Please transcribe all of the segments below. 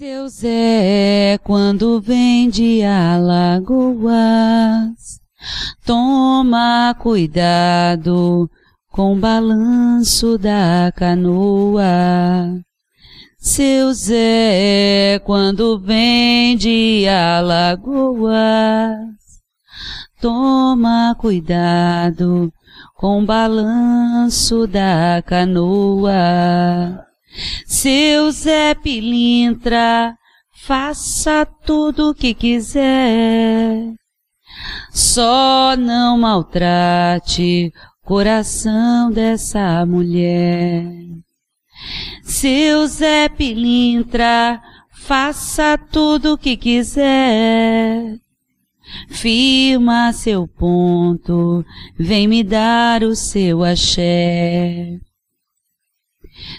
Seu Zé, quando vem de Alagoas, toma cuidado com o balanço da canoa. Seu Zé, quando vem de Alagoas, toma cuidado com o balanço da canoa. Seu Zé Pilintra, faça tudo o que quiser. Só não maltrate o coração dessa mulher. Seu Zé Pilintra, faça tudo o que quiser. Firma seu ponto, vem me dar o seu axé.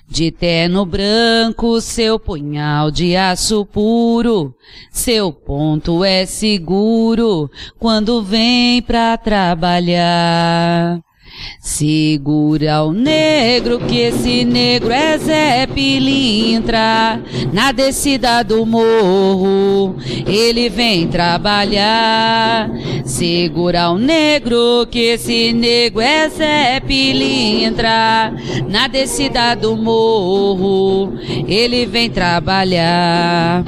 De terno branco, seu punhal de aço puro, seu ponto é seguro quando vem pra trabalhar. Segura o negro, que esse negro é Zé Pilintra. Na descida do morro, ele vem trabalhar. Segura o negro, que esse negro é Zé Pilintra. Na descida do morro, ele vem trabalhar.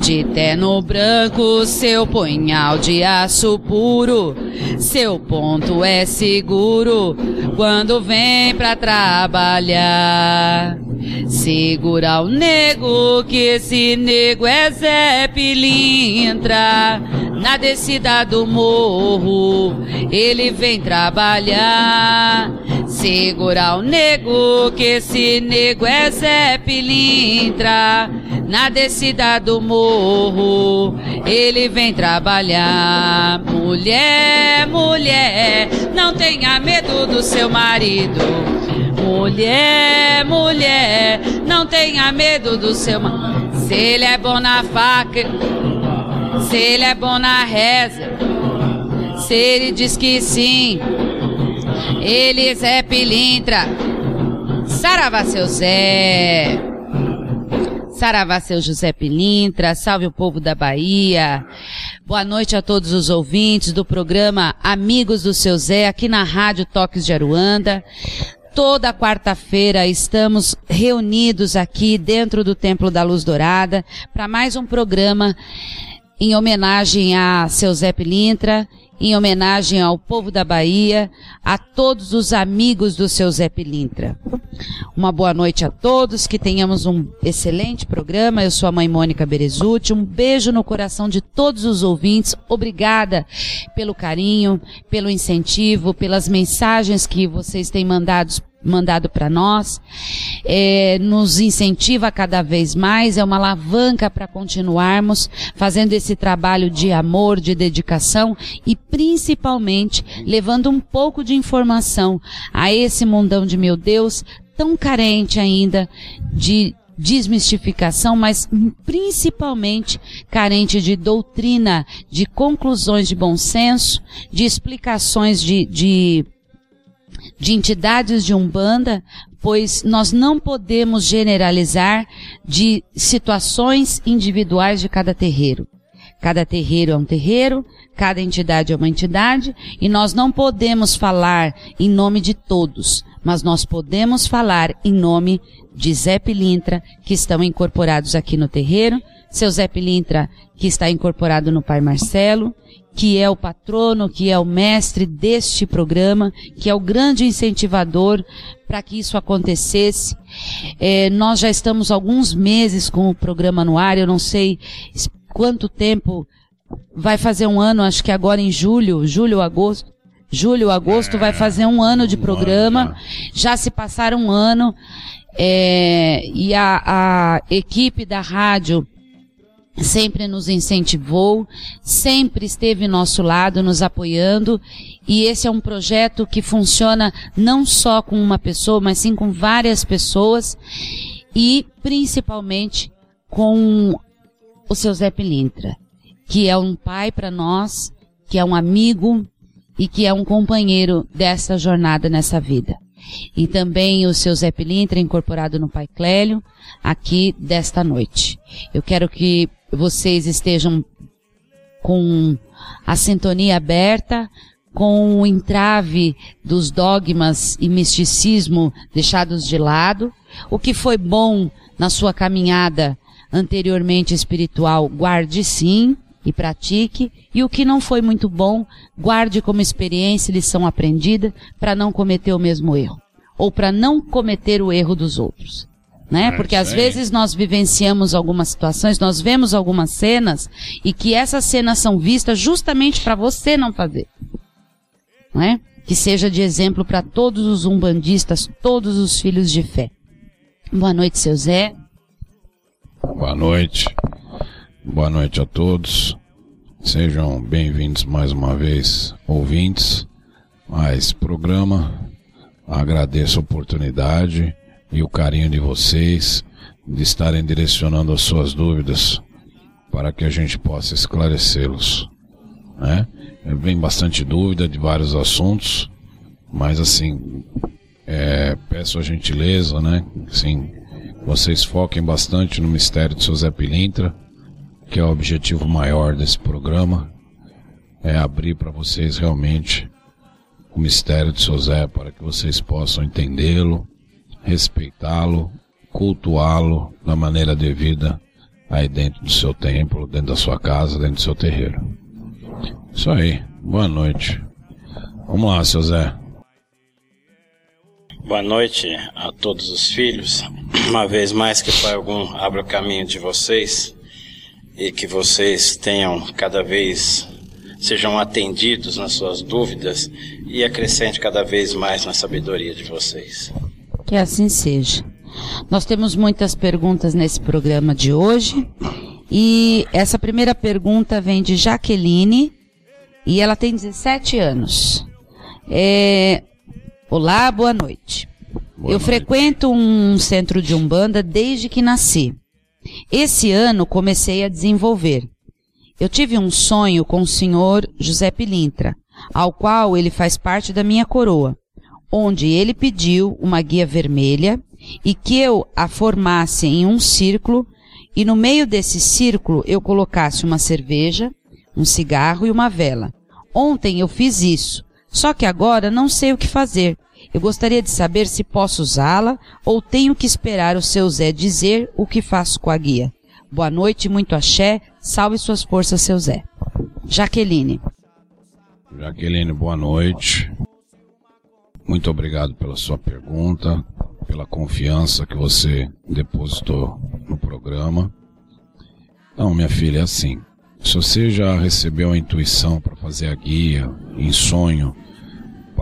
De terno branco, seu punhal de aço puro, seu ponto é seguro quando vem pra trabalhar. Segura o nego, que esse nego é Zé Pilintra. Na descida do morro, ele vem trabalhar. Segura o nego, que esse nego é Zé Pilintra. Na descida do morro, ele vem trabalhar. Mulher, mulher, não tenha medo do seu marido. Mulher, mulher, não tenha medo do seu marido. Se ele é bom na faca, se ele é bom na reza, se ele diz que sim, ele é Pilintra. Saravá, seu Zé. Saravá, seu José Pilintra, salve o povo da Bahia. Boa noite a todos os ouvintes do programa Amigos do Seu Zé, aqui na Rádio Toques de Aruanda. Toda quarta-feira estamos reunidos aqui dentro do Templo da Luz Dourada para mais um programa em homenagem a seu Zé Pilintra, em homenagem ao povo da Bahia, a todos os amigos do seu Zé Pilintra. Uma boa noite a todos, que tenhamos um excelente programa. Eu sou a mãe Mônica Berezuti. Um beijo no coração de todos os ouvintes. Obrigada pelo carinho, pelo incentivo, pelas mensagens que vocês têm mandados mandado para nós, é, nos incentiva cada vez mais, é uma alavanca para continuarmos fazendo esse trabalho de amor, de dedicação e principalmente levando um pouco de informação a esse mundão de meu Deus tão carente ainda de desmistificação, mas principalmente carente de doutrina, de conclusões de bom senso, de explicações de, de de entidades de Umbanda, pois nós não podemos generalizar de situações individuais de cada terreiro. Cada terreiro é um terreiro, cada entidade é uma entidade, e nós não podemos falar em nome de todos, mas nós podemos falar em nome de Zé Pilintra, que estão incorporados aqui no terreiro, seu Zé Pilintra, que está incorporado no Pai Marcelo, que é o patrono, que é o mestre deste programa, que é o grande incentivador para que isso acontecesse. É, nós já estamos alguns meses com o programa no ar, eu não sei quanto tempo vai fazer um ano, acho que agora em julho, julho, agosto. Julho, agosto, é, vai fazer um ano de programa. Já se passaram um ano. É, e a, a equipe da rádio sempre nos incentivou, sempre esteve nosso lado, nos apoiando, e esse é um projeto que funciona não só com uma pessoa, mas sim com várias pessoas, e principalmente com o seu Zé Pilintra, que é um pai para nós, que é um amigo e que é um companheiro dessa jornada nessa vida. E também o seu Zé Pilintra incorporado no Pai Clélio, aqui desta noite. Eu quero que vocês estejam com a sintonia aberta, com o entrave dos dogmas e misticismo deixados de lado. O que foi bom na sua caminhada anteriormente espiritual, guarde sim e pratique. E o que não foi muito bom, guarde como experiência e lição aprendida para não cometer o mesmo erro. Ou para não cometer o erro dos outros né? É, Porque às vezes nós vivenciamos algumas situações, nós vemos algumas cenas e que essas cenas são vistas justamente para você não fazer, né? Que seja de exemplo para todos os umbandistas, todos os filhos de fé. Boa noite, seu Zé. Boa noite. Boa noite a todos. Sejam bem-vindos mais uma vez, ouvintes, a esse programa. Agradeço a oportunidade e o carinho de vocês, de estarem direcionando as suas dúvidas para que a gente possa esclarecê-los. Né? Vem bastante dúvida de vários assuntos, mas assim, é, peço a gentileza, né? Sim, vocês foquem bastante no mistério de Zé Pilintra, que é o objetivo maior desse programa, é abrir para vocês realmente o mistério de Zé para que vocês possam entendê-lo, respeitá-lo, cultuá-lo da maneira devida aí dentro do seu templo, dentro da sua casa, dentro do seu terreiro. Isso aí. Boa noite. Vamos lá, seu Zé. Boa noite a todos os filhos. Uma vez mais que Pai algum abra o caminho de vocês e que vocês tenham cada vez sejam atendidos nas suas dúvidas e acrescente cada vez mais na sabedoria de vocês. Que assim seja. Nós temos muitas perguntas nesse programa de hoje. E essa primeira pergunta vem de Jaqueline. E ela tem 17 anos. É... Olá, boa noite. Boa Eu noite. frequento um centro de Umbanda desde que nasci. Esse ano comecei a desenvolver. Eu tive um sonho com o senhor José Pilintra, ao qual ele faz parte da minha coroa onde ele pediu uma guia vermelha e que eu a formasse em um círculo e no meio desse círculo eu colocasse uma cerveja, um cigarro e uma vela. Ontem eu fiz isso, só que agora não sei o que fazer. Eu gostaria de saber se posso usá-la ou tenho que esperar o seu Zé dizer o que faço com a guia. Boa noite, muito axé, salve suas forças, seu Zé. Jaqueline. Jaqueline, boa noite. Muito obrigado pela sua pergunta, pela confiança que você depositou no programa. Então, minha filha, é assim. Se você já recebeu a intuição para fazer a guia, em sonho,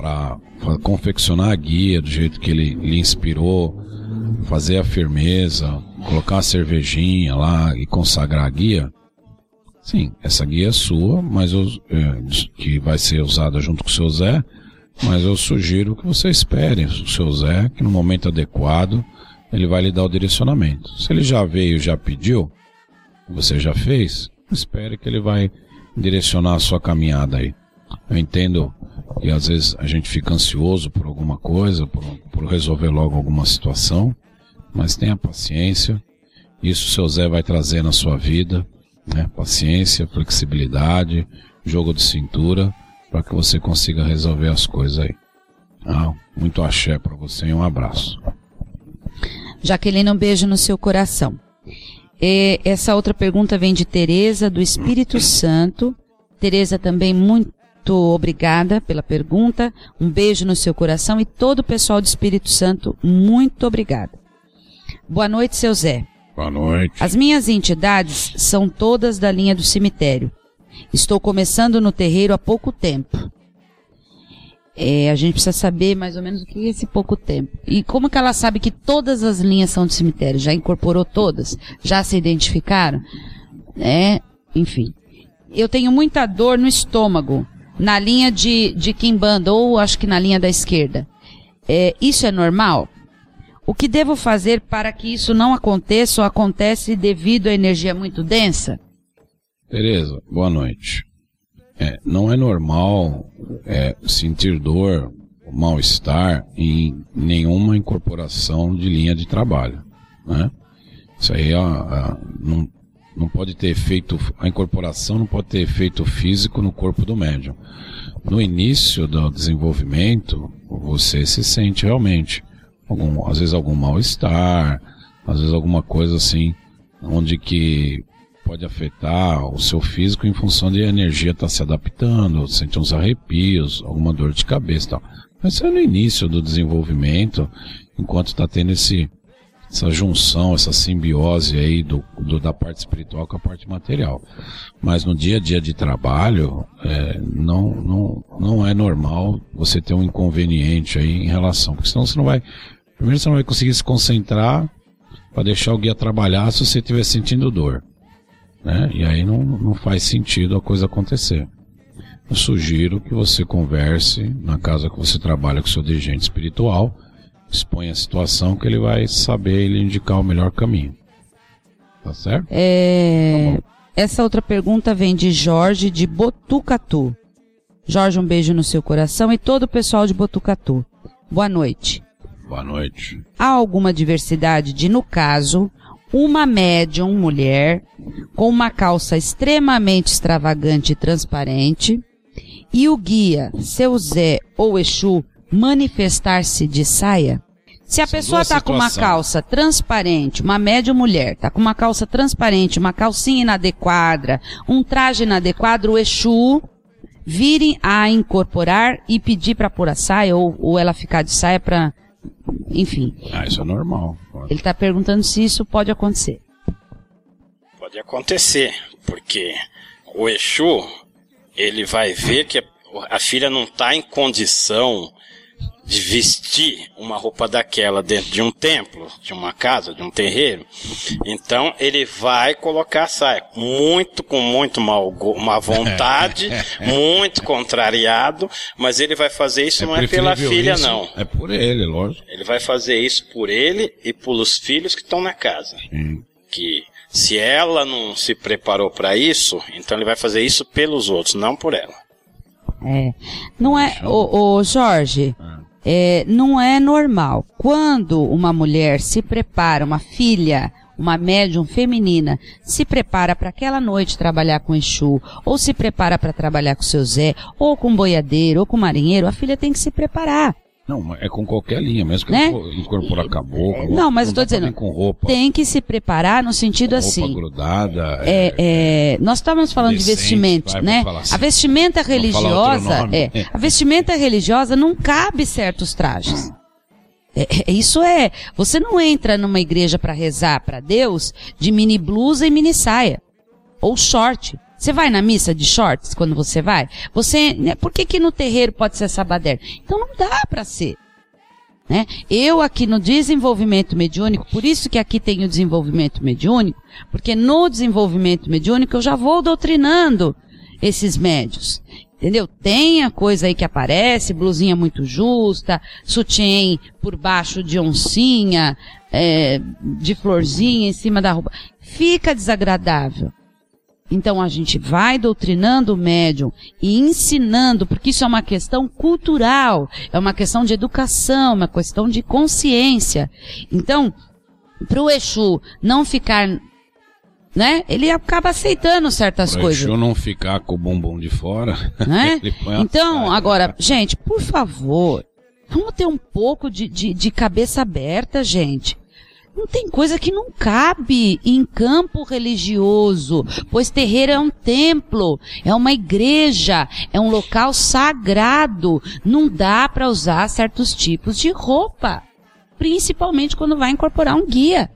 para confeccionar a guia do jeito que ele lhe inspirou, fazer a firmeza, colocar a cervejinha lá e consagrar a guia, sim, essa guia é sua, mas eu, é, que vai ser usada junto com o seu Zé, mas eu sugiro que você espere o seu Zé, que no momento adequado ele vai lhe dar o direcionamento. Se ele já veio, já pediu, você já fez, espere que ele vai direcionar a sua caminhada aí. Eu entendo que às vezes a gente fica ansioso por alguma coisa, por, por resolver logo alguma situação, mas tenha paciência. Isso o seu Zé vai trazer na sua vida, né? Paciência, flexibilidade, jogo de cintura, para que você consiga resolver as coisas aí. Ah, muito axé para você e um abraço. Jaqueline, um beijo no seu coração. E essa outra pergunta vem de Tereza do Espírito Santo. Tereza também muito obrigada pela pergunta. Um beijo no seu coração e todo o pessoal do Espírito Santo, muito obrigada. Boa noite, seu Zé. Boa noite. As minhas entidades são todas da linha do cemitério. Estou começando no terreiro há pouco tempo. É, a gente precisa saber mais ou menos o que é esse pouco tempo. E como que ela sabe que todas as linhas são do cemitério? Já incorporou todas? Já se identificaram? É, enfim. Eu tenho muita dor no estômago, na linha de, de Kimbanda, ou acho que na linha da esquerda. É, isso é normal? O que devo fazer para que isso não aconteça ou acontece devido à energia muito densa? Tereza, boa noite. É, não é normal é, sentir dor, mal-estar em nenhuma incorporação de linha de trabalho. Né? Isso aí não, não pode ter efeito, a incorporação não pode ter efeito físico no corpo do médium. No início do desenvolvimento, você se sente realmente algum, às vezes algum mal-estar, às vezes alguma coisa assim, onde que pode afetar o seu físico em função de a energia estar tá se adaptando, sente uns arrepios, alguma dor de cabeça e tal. Mas isso é no início do desenvolvimento, enquanto está tendo esse, essa junção, essa simbiose aí do, do, da parte espiritual com a parte material. Mas no dia a dia de trabalho, é, não, não, não é normal você ter um inconveniente aí em relação, porque senão você não vai Primeiro você não vai conseguir se concentrar para deixar o guia trabalhar se você estiver sentindo dor. Né? E aí não, não faz sentido a coisa acontecer. Eu sugiro que você converse na casa que você trabalha com seu dirigente espiritual, exponha a situação que ele vai saber ele indicar o melhor caminho. Tá certo? É... Tá Essa outra pergunta vem de Jorge de Botucatu. Jorge, um beijo no seu coração e todo o pessoal de Botucatu. Boa noite. Boa noite. Há alguma diversidade de, no caso, uma médium mulher com uma calça extremamente extravagante e transparente e o guia, seu Zé ou Exu, manifestar-se de saia? Se a São pessoa está com uma calça transparente, uma média mulher, está com uma calça transparente, uma calcinha inadequada, um traje inadequado, o Exu virem a incorporar e pedir para pôr a saia ou, ou ela ficar de saia para enfim. Ah, isso é normal. Ele está perguntando se isso pode acontecer. Pode acontecer, porque o Exu, ele vai ver que a filha não está em condição de vestir uma roupa daquela dentro de um templo, de uma casa, de um terreiro, então ele vai colocar a saia, muito com muito mal, má vontade, muito contrariado, mas ele vai fazer isso é não é pela filha isso, não. É por ele, lógico. Ele vai fazer isso por ele e pelos filhos que estão na casa. Sim. Que se ela não se preparou para isso, então ele vai fazer isso pelos outros, não por ela. É. Não é, o, o Jorge, ah é, não é normal. Quando uma mulher se prepara, uma filha, uma médium feminina, se prepara para aquela noite trabalhar com Exu, ou se prepara para trabalhar com seu Zé, ou com boiadeiro, ou com marinheiro, a filha tem que se preparar. Não, é com qualquer linha, mesmo que né? incorporar caboclo. Não, mas eu tô dizendo, com roupa, tem que se preparar no sentido roupa assim. grudada. É, é, é, nós estamos falando decente, de vestimenta, vai, né? Assim, a vestimenta religiosa, é, a vestimenta religiosa não cabe certos trajes. É, é, isso é, você não entra numa igreja para rezar para Deus de mini blusa e mini saia ou short. Você vai na missa de shorts quando você vai? Você, né, por que que no terreiro pode ser sabaderno? Então não dá para ser. Né? Eu aqui no desenvolvimento mediúnico, por isso que aqui tem o desenvolvimento mediúnico, porque no desenvolvimento mediúnico eu já vou doutrinando esses médios. Entendeu? Tem a coisa aí que aparece, blusinha muito justa, sutiã por baixo de oncinha, é, de florzinha em cima da roupa. Fica desagradável. Então a gente vai doutrinando o médium e ensinando, porque isso é uma questão cultural, é uma questão de educação, uma questão de consciência. Então, para o Exu não ficar, né? Ele acaba aceitando certas Pra coisas. Exu não ficar com o bumbum de fora. né? Então, agora, gente, por favor, vamos ter um pouco de, de, de cabeça aberta, gente. Não tem coisa que não cabe em campo religioso, pois terreiro é um templo, é uma igreja, é um local sagrado. Não dá para usar certos tipos de roupa, principalmente quando vai incorporar um guia.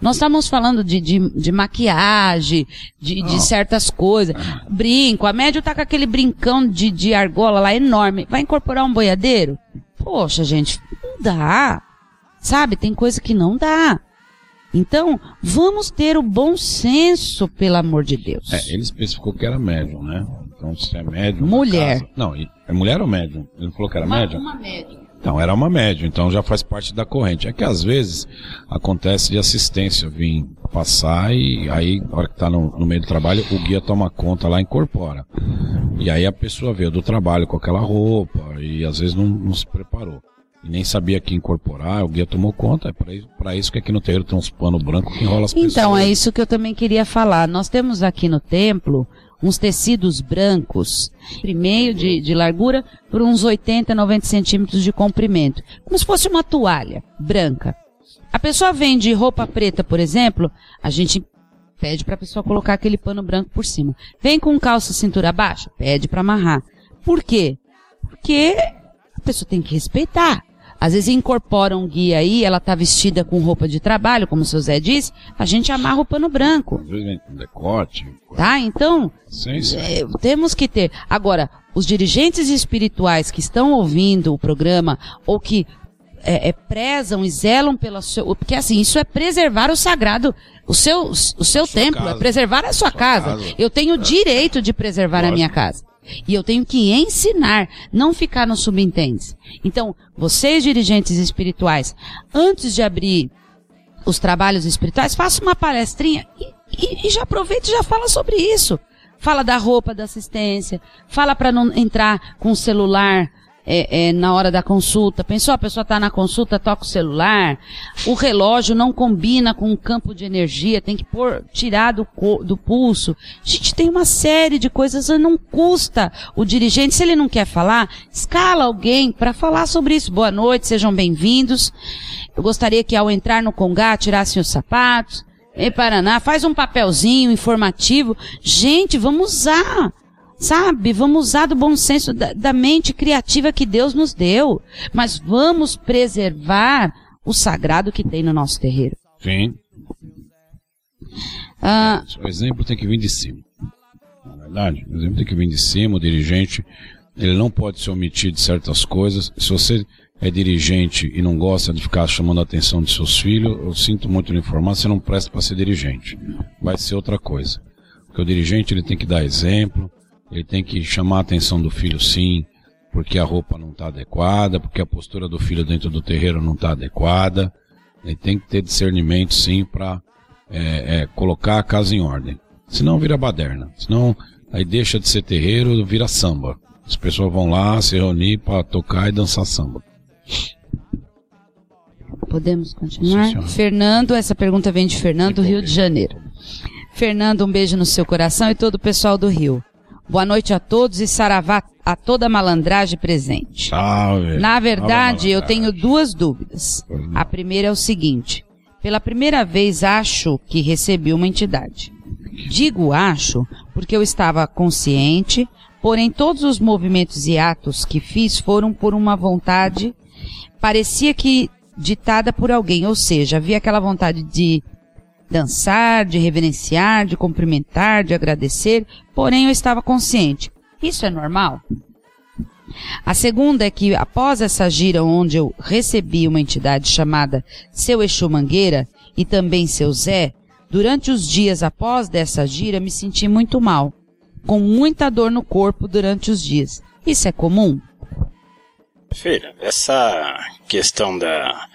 Nós estamos falando de, de, de maquiagem, de, de certas coisas. Brinco. A médio tá com aquele brincão de, de argola lá enorme. Vai incorporar um boiadeiro? Poxa, gente, não dá. Sabe? Tem coisa que não dá. Então, vamos ter o bom senso, pelo amor de Deus. É, ele especificou que era médium, né? Então, se é médium. Mulher. casa- Não, é mulher ou médium? Ele falou que era médium? uma média. Então, era uma médium, então já faz parte da corrente. É que às vezes acontece de assistência vir passar e aí, na hora que tá no, no meio do trabalho, o guia toma conta lá e incorpora. E aí a pessoa veio do trabalho com aquela roupa e às vezes não, não se preparou. E nem sabia que incorporar, o guia tomou conta. É pra isso, que aqui no terreiro tem uns pano branco que enrola as pessoas. Então, é isso que eu também queria falar. Nós temos aqui no templo uns tecidos brancos, de meio de, de largura, por uns 80, 90 centímetros de comprimento. Como se fosse uma toalha branca. A pessoa vende roupa preta, por exemplo, a gente pede para a pessoa colocar aquele pano branco por cima. Vem com calça cintura baixa, pede para amarrar. Por quê? Porque a pessoa tem que respeitar. Às vezes incorpora um guia aí, ela tá vestida com roupa de trabalho, como o seu Zé disse, a gente amarra o pano branco, Às vezes com decote. tá? Então, Sim, sim. é, temos que ter. Agora, os dirigentes espirituais que estão ouvindo o programa ou que é, é, prezam e zelam pela seu, porque assim, isso é preservar o sagrado, o seu, o seu Sua templo, é casa. preservar a sua, casa. casa. Eu tenho o direito de preservar a Lógico. minha casa. E eu tenho que ensinar, não ficar no subentende. Então, vocês dirigentes espirituais, antes de abrir os trabalhos espirituais, faça uma palestrinha e, e- e já aproveita e já fala sobre isso. Fala da roupa da assistência, fala para não entrar com o celular é, é, na hora da consulta. Pensou, a pessoa está na consulta, toca o celular. O relógio não combina com o campo de energia, tem que pôr, tirar do, do pulso. A gente tem uma série de coisas, não custa o dirigente, se ele não quer falar, escala alguém para falar sobre isso. Boa noite, sejam bem-vindos. Eu gostaria que ao entrar no Congá tirassem os sapatos. Em Paraná, faz um papelzinho informativo. Gente, vamos usar. Sabe? Vamos usar do bom senso da, da mente criativa que Deus nos deu. Mas vamos preservar o sagrado que tem no nosso terreiro. Sim. Ah, O exemplo tem que vir de cima. Na verdade, o exemplo tem que vir de cima, o dirigente, ele não pode se omitir de certas coisas. Se você é dirigente e não gosta de ficar chamando a atenção de seus filhos, eu sinto muito lhe informar, você não presta para ser dirigente. Vai ser outra coisa. Porque o dirigente ele tem que dar exemplo, ele tem que chamar a atenção do filho sim, porque a roupa não está adequada, porque a postura do filho dentro do terreiro não está adequada. Ele tem que ter discernimento sim para é, é, colocar a casa em ordem. Senão vira baderna. Senão aí deixa de ser terreiro, vira samba. As pessoas vão lá se reunir para tocar e dançar samba. podemos continuar? Sim. Fernando, essa pergunta vem de Fernando, do Rio de Janeiro. Fernando, um beijo no seu coração e todo o pessoal do Rio. Boa noite a todos e saravá a toda malandragem presente. Salve. Na verdade, eu tenho duas dúvidas. A primeira é o seguinte: pela primeira vez acho que recebi uma entidade. Digo acho porque eu estava consciente, porém todos os movimentos e atos que fiz foram por uma vontade, parecia que ditada por alguém, ou seja, havia aquela vontade de dançar, de reverenciar, de cumprimentar, de agradecer, porém eu estava consciente. Isso é normal? A segunda é que, após essa gira onde eu recebi uma entidade chamada Seu Exu Mangueira e também Seu Zé, durante os dias após dessa gira me senti muito mal, com muita dor no corpo durante os dias. Isso é comum? Filha, essa questão da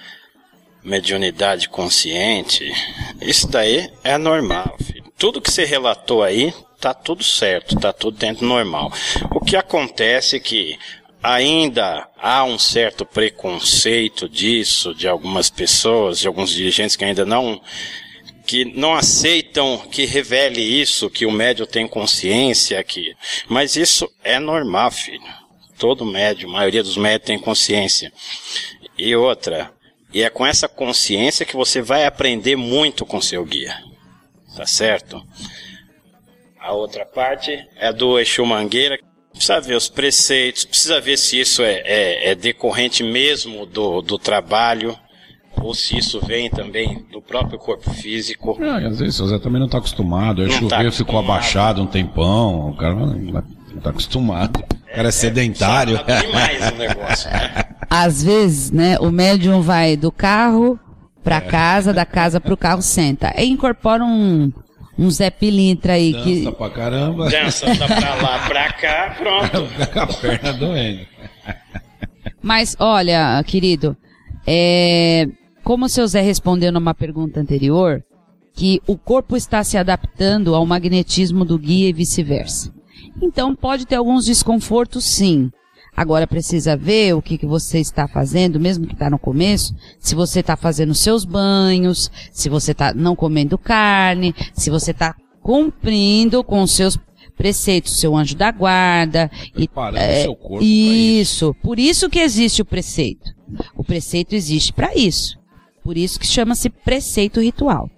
mediunidade consciente, isso daí é normal, filho. tudo que você relatou aí tá tudo certo, tá tudo dentro normal. O que acontece é que ainda há um certo preconceito disso de algumas pessoas, de alguns dirigentes que ainda não que não aceitam que revele isso, que o médio tem consciência que, mas isso é normal, filho. Todo médio, a maioria dos médios tem consciência. E outra, e é com essa consciência que você vai aprender muito com seu guia. Tá certo? A outra parte é do Exu Mangueira. Precisa ver os preceitos, precisa ver se isso é, é, é decorrente mesmo do, do trabalho ou se isso vem também do próprio corpo físico. É, às vezes o Zé também não está acostumado. Aí choveu, tá ficou abaixado um tempão, o cara não está acostumado. O cara é, é sedentário. É, demais o negócio, né? Às vezes, né, o médium vai do carro para é. casa, da casa para o carro, senta. E incorpora um, um Zé Pilintra aí Dança que. pra caramba. Dança pra lá, pra cá, pronto. Com a perna doendo. Mas, olha, querido, é, como o seu Zé respondeu numa pergunta anterior, que o corpo está se adaptando ao magnetismo do guia e vice-versa. Então pode ter alguns desconfortos sim. Agora precisa ver o que, que você está fazendo, mesmo que está no começo, se você está fazendo seus banhos, se você está não comendo carne, se você está cumprindo com os seus preceitos, seu anjo da guarda. Preparando e, é, seu corpo isso. isso. Por isso que existe o preceito. O preceito existe para isso. Por isso que chama-se preceito ritual,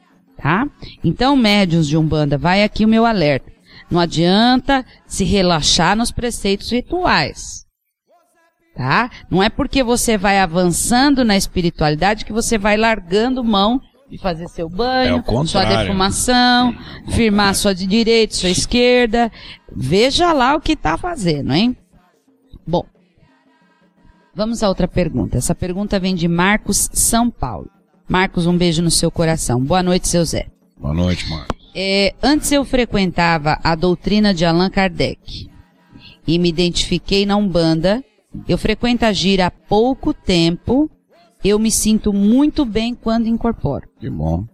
tá? Então, médiuns de Umbanda, vai aqui o meu alerta. Não adianta se relaxar nos preceitos rituais. Tá? Não é porque você vai avançando na espiritualidade que você vai largando mão de fazer seu banho, é sua defumação, é firmar sua de direita, sua esquerda. Veja lá o que está fazendo, hein? Bom, vamos a outra pergunta. Essa pergunta vem de Marcos São Paulo. Marcos, um beijo no seu coração. Boa noite, seu Zé. Boa noite, Marcos. É, antes eu frequentava a doutrina de Allan Kardec e me identifiquei na Umbanda. Eu frequento a gira há pouco tempo. Eu me sinto muito bem quando incorporo. Que bom.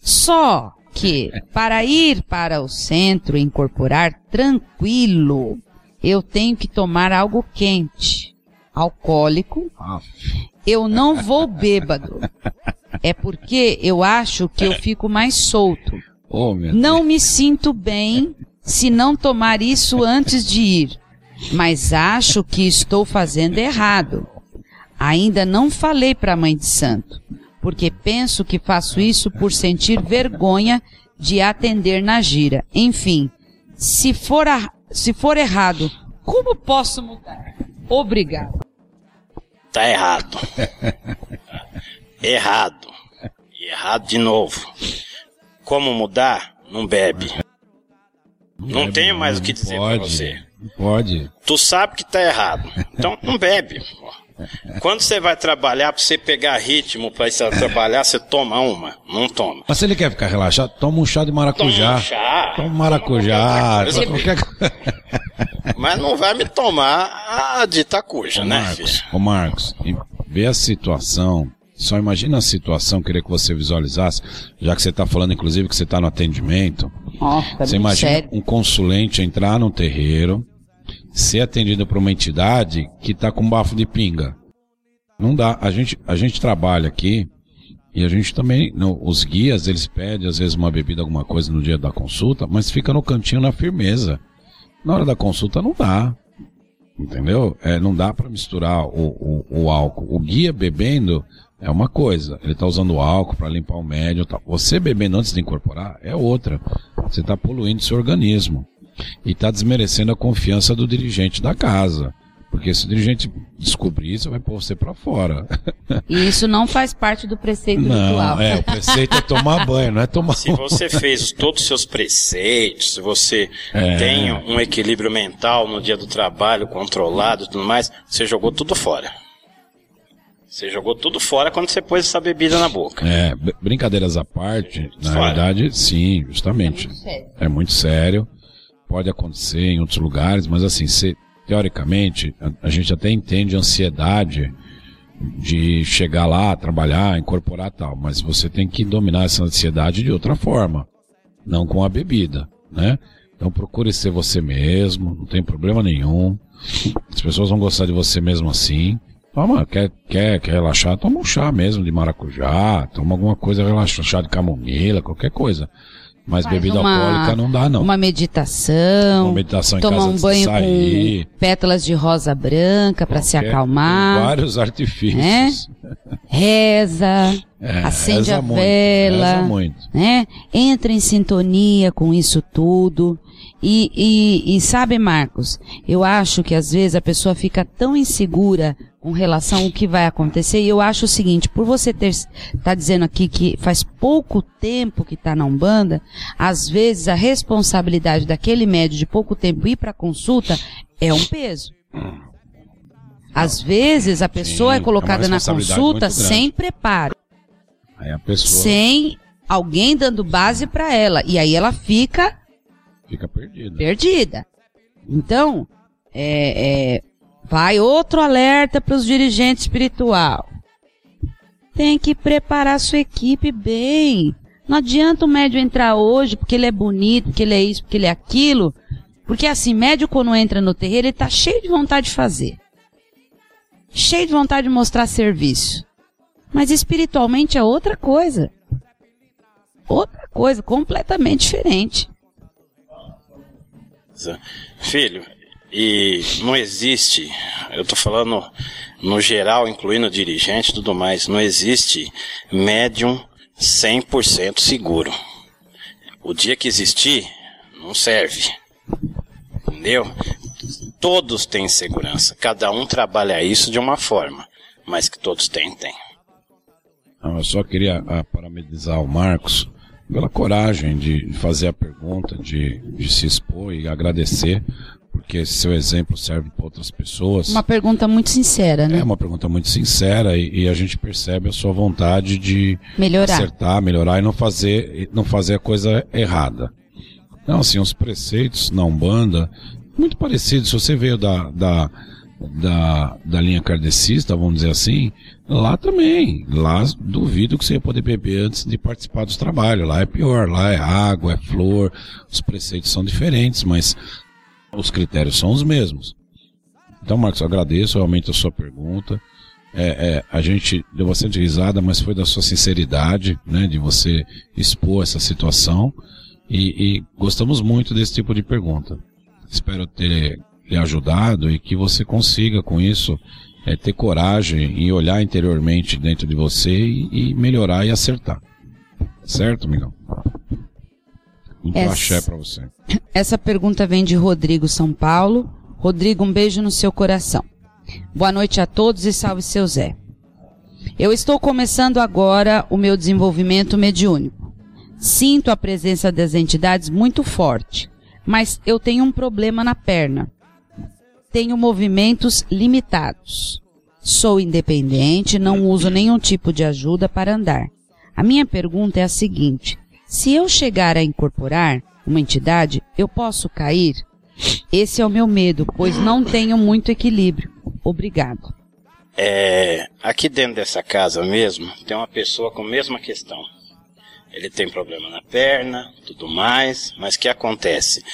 Só que para ir para o centro e incorporar tranquilo, eu tenho que tomar algo quente, alcoólico. Eu não vou bêbado. É porque eu acho que eu fico mais solto. Não me sinto bem se não tomar isso antes de ir, mas acho que estou fazendo errado. Ainda não falei para a mãe de santo, porque penso que faço isso por sentir vergonha de atender na gira. Enfim, se for, a, se for errado, como posso mudar? Obrigado. Tá errado. errado. E errado de novo. Como mudar? Não bebe. Não, não tenho mais o que dizer pra você. Pode. Tu sabe que tá errado. Então não bebe. Quando você vai trabalhar, pra você pegar ritmo pra você trabalhar, você toma uma. Não toma. Mas se ele quer ficar relaxado, toma um chá de maracujá. Toma um chá. Toma maracujá. Toma qualquer... Mas não vai me tomar a de Itacuja, né, Marcos, filho? Ô Marcos, vê a situação só imagina a situação, queria que você visualizasse, já que você está falando, inclusive, que você está no atendimento. Oh, tá você imagina sério. um consulente entrar num terreiro, ser atendido por uma entidade que está com bafo de pinga. Não dá. A gente, a gente trabalha aqui e a gente também, os guias, eles pedem às vezes uma bebida, alguma coisa no dia da consulta, mas fica no cantinho na firmeza. Na hora da consulta não dá. Entendeu? É, não dá para misturar o, o, o álcool. O guia bebendo, é uma coisa. Ele está usando álcool para limpar o médio. Tá. Você bebendo antes de incorporar é outra. Você está poluindo seu organismo. E está desmerecendo a confiança do dirigente da casa. Porque se o dirigente descobrir isso, vai pôr você para fora. E isso não faz parte do preceito não, ritual. É, o preceito é tomar banho, não é tomar Se você fez todos os seus preceitos, se você é. tem um equilíbrio mental no dia do trabalho controlado e tudo mais, você jogou tudo fora. Você jogou tudo fora quando você pôs essa bebida na boca. É, brincadeiras à parte, na fora. verdade, sim, justamente. É muito, é muito sério. Pode acontecer em outros lugares, mas assim, se, teoricamente, a, a gente até entende a ansiedade de chegar lá, trabalhar, incorporar tal, mas você tem que dominar essa ansiedade de outra forma. não com a bebida, né? Então procure ser você mesmo, não tem problema nenhum. As pessoas vão gostar de você mesmo assim. Toma, quer, quer, quer relaxar, toma um chá mesmo de maracujá, toma alguma coisa relaxante, chá de camomila, qualquer coisa. Mas Faz bebida uma- alcoólica não dá, não. Uma meditação. Uma meditação em tomar casa um banho sair. com pétalas de rosa branca para se acalmar. Vários artifícios. Reza, É, acende reza a muito, vela, reza muito. né? Entra em sintonia com isso tudo. E, e, e sabe, Marcos, eu acho que às vezes a pessoa fica tão insegura com relação ao que vai acontecer. E eu acho o seguinte, por você ter tá dizendo aqui que faz pouco tempo que está na Umbanda, às vezes a responsabilidade daquele médio de pouco tempo ir para consulta é um peso. Às vezes a pessoa Sim, é colocada é na consulta sem preparo pessoa sem alguém dando base para ela. E aí ela fica fica perdida. perdida. Então, é, é, vai outro alerta para os dirigentes espiritual. Tem que preparar sua equipe bem. Não adianta o médio entrar hoje porque ele é bonito, porque ele é isso, porque ele é aquilo. Porque assim, médio quando entra no terreiro, ele tá cheio de vontade de fazer. Cheio de vontade de mostrar serviço. Mas espiritualmente é outra coisa. Outra coisa, completamente diferente. Filho, e não existe, eu tô falando no geral, incluindo dirigente e tudo mais, não existe médium 100% seguro. O dia que existir, não serve. Entendeu? Todos têm segurança, cada um trabalha isso de uma forma, mas que todos têm, tem. Não, eu só queria ah, parabenizar o Marcos pela coragem de fazer a pergunta, de, de se expor e agradecer, porque esse seu exemplo serve para outras pessoas. Uma pergunta muito sincera, né? É uma pergunta muito sincera e, e a gente percebe a sua vontade de Melhorar. acertar, melhorar e não fazer, não fazer a coisa errada. Então, assim, os preceitos na Umbanda, muito parecidos. Se você veio da, da, da, da linha kardecista, vamos dizer assim, lá também. Lá duvido que você ia poder beber antes de participar dos trabalhos. Lá é pior, lá é água, é flor, os preceitos são diferentes, mas os critérios são os mesmos. Então, Marcos, agradeço realmente a sua pergunta. É, é, a gente deu bastante risada, mas foi da sua sinceridade, né, de você expor essa situação. E, e gostamos muito desse tipo de pergunta. Espero ter lhe ajudado e que você consiga com isso é, ter coragem e olhar interiormente dentro de você e, e melhorar e acertar. Certo, Miguel? Muito Essa- axé pra você. Essa pergunta vem de Rodrigo São Paulo. Rodrigo, um beijo no seu coração. Boa noite a todos e salve seu Zé. Eu estou começando agora o meu desenvolvimento mediúnico. Sinto a presença das entidades muito forte, mas eu tenho um problema na perna. Tenho movimentos limitados. Sou independente, não uso nenhum tipo de ajuda para andar. A minha pergunta é a seguinte: se eu chegar a incorporar uma entidade, eu posso cair? Esse é o meu medo, pois não tenho muito equilíbrio. Obrigado. É, aqui dentro dessa casa mesmo, tem uma pessoa com a mesma questão. Ele tem problema na perna, tudo mais, mas o que acontece?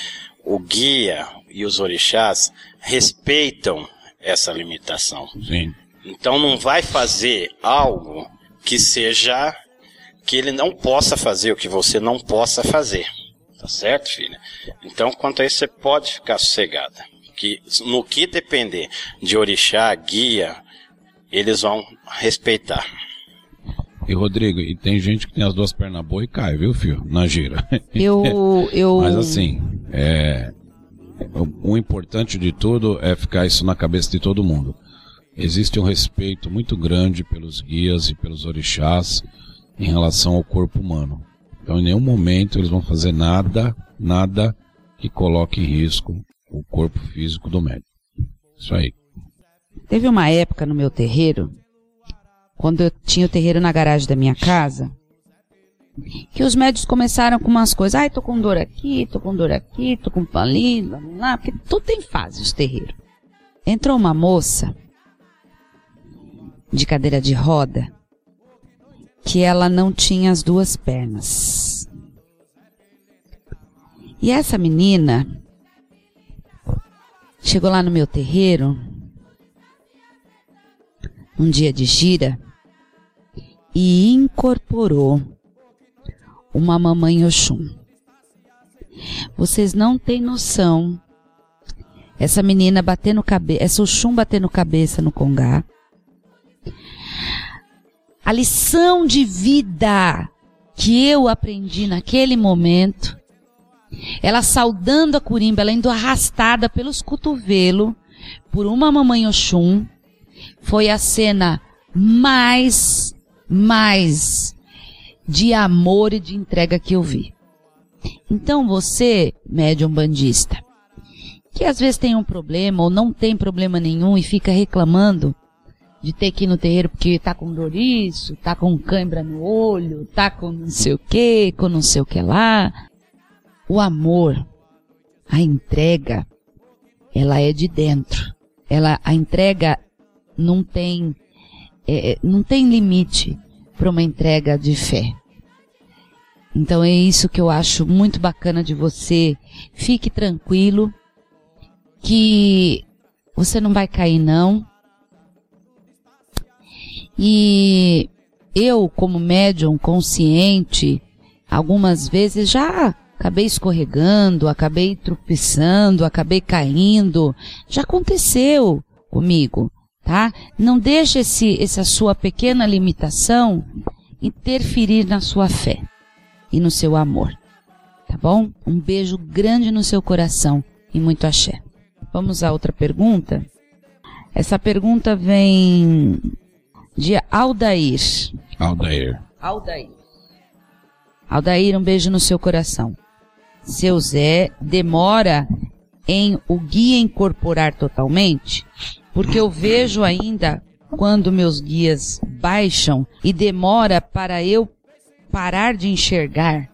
O guia e os orixás respeitam essa limitação. Sim. Então não vai fazer algo que seja que ele não possa fazer, o que você não possa fazer. Tá certo, filha? Então, quanto a isso, você pode ficar sossegada. Que no que depender de orixá, guia, eles vão respeitar. E Rodrigo, e tem gente que tem as duas pernas boas e cai, viu, filho? Na gira. Eu, eu, Mas assim, é, o, o importante de tudo é ficar isso na cabeça de todo mundo. Existe um respeito muito grande pelos guias e pelos orixás em relação ao corpo humano. Então, em nenhum momento eles vão fazer nada, nada que coloque em risco o corpo físico do médico. Isso aí. Teve uma época no meu terreiro, quando eu tinha o terreiro na garagem da minha casa, que os médicos começaram com umas coisas. Ai, tô com dor aqui, tô com dor aqui, tô com ali, lá, lá, porque tudo tem fase, os terreiros. Entrou uma moça de cadeira de roda que ela não tinha as duas pernas. E essa menina chegou lá no meu terreiro, um dia de gira, e incorporou uma mamãe Oxum. Vocês não têm noção. Essa menina batendo cabeça, essa Oxum batendo cabeça no congá. A lição de vida que eu aprendi naquele momento, ela saudando a curimba, ela indo arrastada pelos cotovelos por uma mamãe Oxum, foi a cena mais, mais de amor e de entrega que eu vi. Então você, médium bandista, que às vezes tem um problema ou não tem problema nenhum e fica reclamando de ter que ir no terreiro porque tá com dor isso, tá com cãibra no olho, tá com não sei o que, com não sei o que lá. O amor, a entrega, ela é de dentro. Ela, a entrega não tem, é, não tem limite para uma entrega de fé. Então é isso que eu acho muito bacana de você. Fique tranquilo que você não vai cair não. E eu, como médium consciente, algumas vezes já acabei escorregando, acabei tropeçando, acabei caindo. Já aconteceu comigo, tá? Não deixe esse, essa sua pequena limitação interferir na sua fé e no seu amor. Tá bom? Um beijo grande no seu coração e muito axé. Vamos a outra pergunta? Essa pergunta vem de Aldair. Aldair. Aldair. Aldair, um beijo no seu coração. Seu Zé demora em o guia incorporar totalmente? Porque eu vejo ainda quando meus guias baixam e demora para eu parar de enxergar.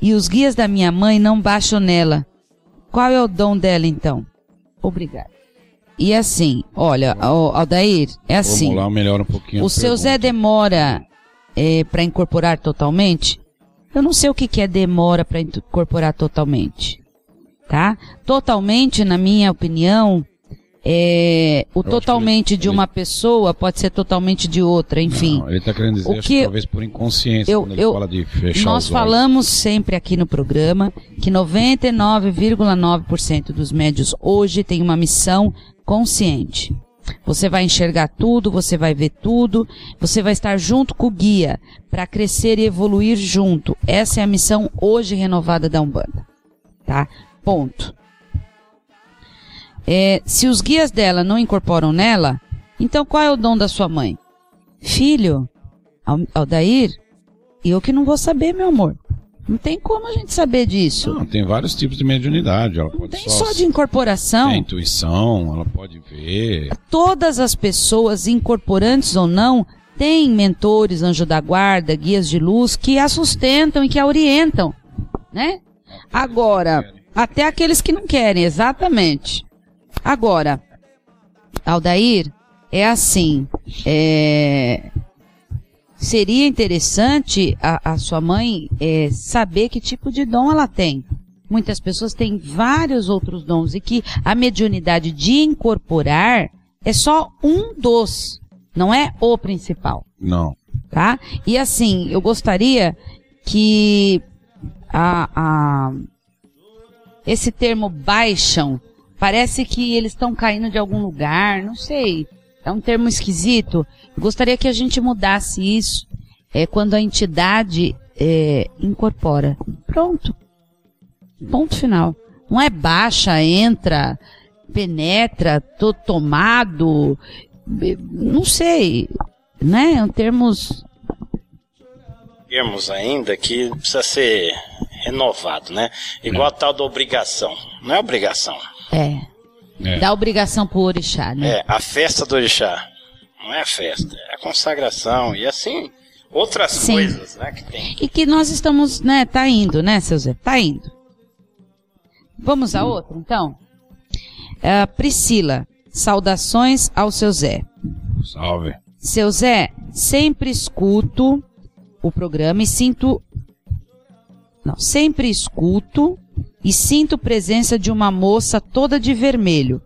E os guias da minha mãe não baixam nela. Qual é o dom dela então? Obrigado. E assim, olha, Aldair, é assim. Vamos lá, melhora um pouquinho. O seu Zé demora é, para incorporar totalmente? Eu não sei o que, que é demora para incorporar totalmente. Tá? Totalmente, na minha opinião, é, o totalmente ele, de uma ele... pessoa pode ser totalmente de outra, enfim. Não, ele está querendo dizer, o que, talvez por inconsciência, eu, quando eu, fala de fechar Nós falamos sempre aqui no programa que 99,9% dos médios hoje tem uma missão consciente. Você vai enxergar tudo, você vai ver tudo, você vai estar junto com o guia para crescer e evoluir junto. Essa é a missão hoje renovada da Umbanda. Tá? Ponto. É, se os guias dela não incorporam nela, então qual é o dom da sua mãe? Filho, Aldair, eu que não vou saber, meu amor. Não tem como a gente saber disso. Não, tem vários tipos de mediunidade. Ela não tem só, só de incorporação. Tem intuição, ela pode ver. Todas as pessoas, incorporantes ou não, têm mentores, anjo da guarda, guias de luz, que a sustentam e que a orientam, né? Agora, até aqueles que não querem, exatamente. Agora, Aldair, é assim, é, seria interessante a, a sua mãe é, saber que tipo de dom ela tem. Muitas pessoas têm vários outros dons e que a mediunidade de incorporar é só um dos, não é o principal. Não. Tá? E assim, eu gostaria que a, a esse termo baixam Parece que eles estão caindo de algum lugar, não sei. É um termo esquisito. Gostaria que a gente mudasse isso é, quando a entidade é, incorpora. Pronto. Ponto final. Não é baixa, entra, penetra, tô tomado. Não sei. Né? Termos. Termos ainda que precisa ser renovado, né? Igual a tal da obrigação. Não é obrigação. É. é. Dá obrigação pro orixá, né? É, a festa do orixá. Não é a festa, é a consagração. E assim, outras Sim. coisas, né, que tem. E que nós estamos, né, tá indo, né, seu Zé? Tá indo. Vamos a outra, então? Uh, Priscila, saudações ao seu Zé. Salve. Seu Zé, sempre escuto o programa e sinto não, sempre escuto e sinto presença de uma moça toda de vermelho.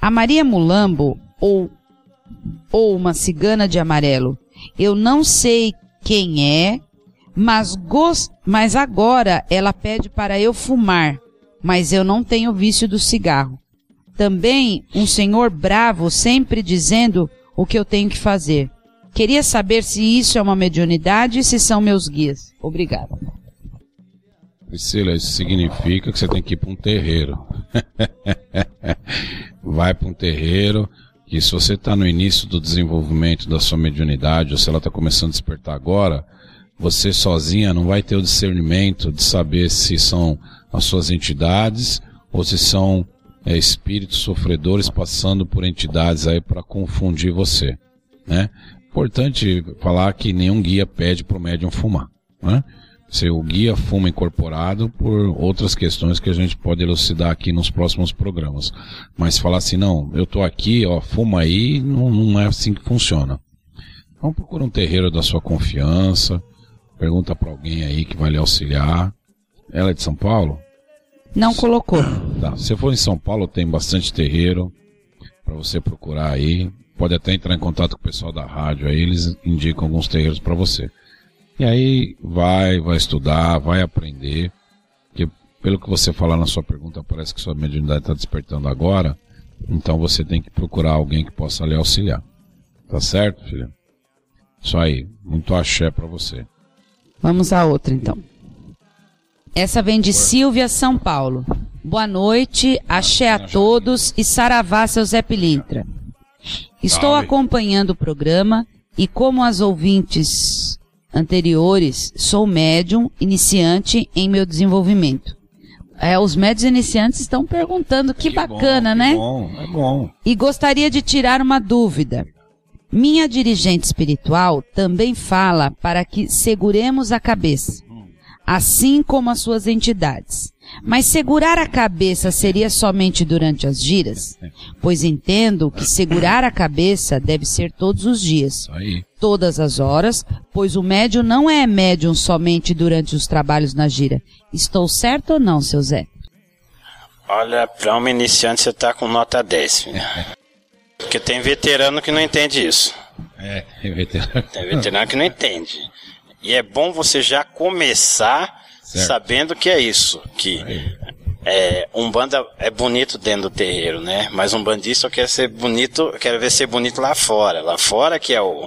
A Maria Mulambo ou ou uma cigana de amarelo. Eu não sei quem é, mas, gost... mas agora ela pede para eu fumar, mas eu não tenho vício do cigarro. Também um senhor bravo sempre dizendo o que eu tenho que fazer. Queria saber se isso é uma mediunidade e se são meus guias. Obrigada. Priscila, isso significa que você tem que ir para um terreiro. Vai para um terreiro, que se você está no início do desenvolvimento da sua mediunidade, ou se ela está começando a despertar agora, você sozinha não vai ter o discernimento de saber se são as suas entidades ou se são é, espíritos sofredores passando por entidades aí para confundir você, né? Importante falar que nenhum guia pede para o médium fumar, né? Se o guia fuma incorporado por outras questões que a gente pode elucidar aqui nos próximos programas. Mas falar assim, não, eu tô aqui, ó, fuma aí, não, não é assim que funciona. Então procura um terreiro da sua confiança, pergunta para alguém aí que vai lhe auxiliar. Ela é de São Paulo? Não colocou. Tá. Se for em São Paulo, tem bastante terreiro para você procurar aí. Pode até entrar em contato com o pessoal da rádio aí, eles indicam alguns terreiros para você. E aí vai, vai estudar, vai aprender. Que pelo que você falar na sua pergunta, parece que sua mediunidade está despertando agora. Então você tem que procurar alguém que possa lhe auxiliar. Tá certo, filha? Isso aí. Muito axé para você. Vamos a outra então. Essa vem de Silvia São Paulo. Boa noite, axé a todos e saravá seu Zé Pilintra. Estou acompanhando o programa e como as ouvintes anteriores, sou médium iniciante em meu desenvolvimento. É, os médios iniciantes estão perguntando, que, bacana, bom, né? Que bom, é bom. E gostaria de tirar uma dúvida. Minha dirigente espiritual também fala para que seguremos a cabeça, assim como as suas entidades. Mas segurar a cabeça seria somente durante as giras? Pois entendo que segurar a cabeça deve ser todos os dias, todas as horas, pois o médium não é médium somente durante os trabalhos na gira. Estou certo ou não, seu Zé? Olha, para um iniciante você tá com nota 10, filho. Porque tem veterano que não entende isso. É, veterano. Tem veterano que não entende. E é bom você já começar Certo. sabendo que é isso. Que é, um banda é bonito dentro do terreiro, né? Mas um bandista quer ser bonito, quer ver ser bonito lá fora. Lá fora que é o,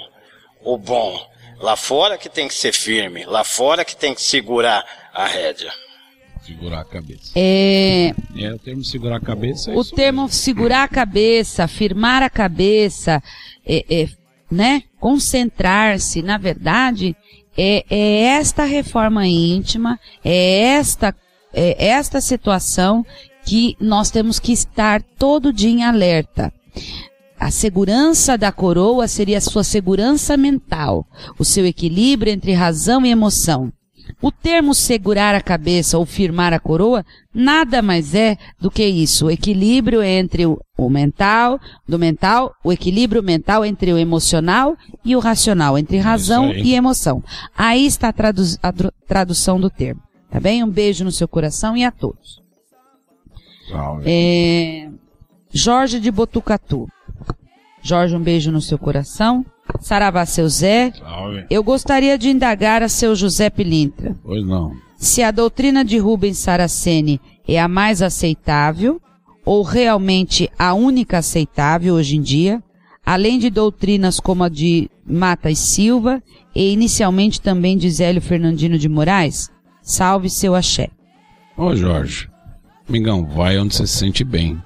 o bom. Lá fora que tem que ser firme. Lá fora que tem que segurar a rédea. Segurar a cabeça. É, É, o termo segurar a cabeça é o isso termo segurar a cabeça, firmar a cabeça, é, é, né? Concentrar-se, na verdade, é, é esta reforma íntima, é esta, é esta situação que nós temos que estar todo dia em alerta. A segurança da coroa seria a sua segurança mental, o seu equilíbrio entre razão e emoção. O termo segurar a cabeça ou firmar a coroa nada mais é do que isso, o equilíbrio entre o, o mental, do mental, o equilíbrio mental entre o emocional e o racional, entre razão e emoção. Aí está a, tradu- a tradução do termo. Tá bem? Um beijo no seu coração e a todos. É, Jorge de Botucatu. Jorge, um beijo no seu coração. Saravá, seu Zé. Salve. Eu gostaria de indagar a seu José Pilintra. Pois não. Se a doutrina de Rubens Saraceni é a mais aceitável, ou realmente a única aceitável hoje em dia, além de doutrinas como a de Mata e Silva, e inicialmente também de Zélio Fernandino de Moraes? Salve seu axé. Ô Jorge, Mingão, vai onde você se sente bem.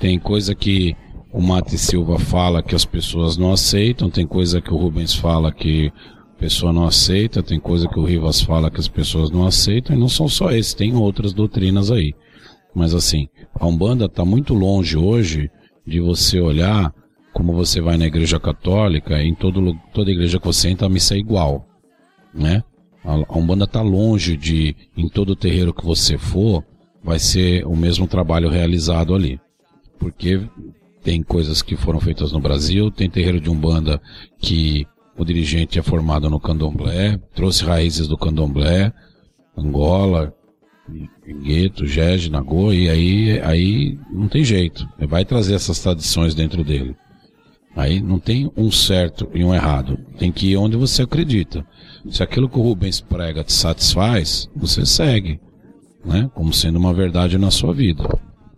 Tem coisa que o Mate Silva fala que as pessoas não aceitam, tem coisa que o Rubens fala que a pessoa não aceita, tem coisa que o Rivas fala que as pessoas não aceitam, e não são só esses, tem outras doutrinas aí. Mas assim, a Umbanda está muito longe hoje de você olhar como você vai na igreja católica, em todo, toda igreja que você entra, a missa é igual, né? A Umbanda está longe de, em todo terreiro que você for, vai ser o mesmo trabalho realizado ali. Porque tem coisas que foram feitas no Brasil, tem terreiro de Umbanda que o dirigente é formado no candomblé, trouxe raízes do candomblé, Angola, Gueto, Gege, Nagô, e aí, aí não tem jeito. Vai trazer essas tradições dentro dele. Aí não tem um certo e um errado. Tem que ir onde você acredita. Se aquilo que o Rubens prega te satisfaz, você segue, né? Como sendo uma verdade na sua vida.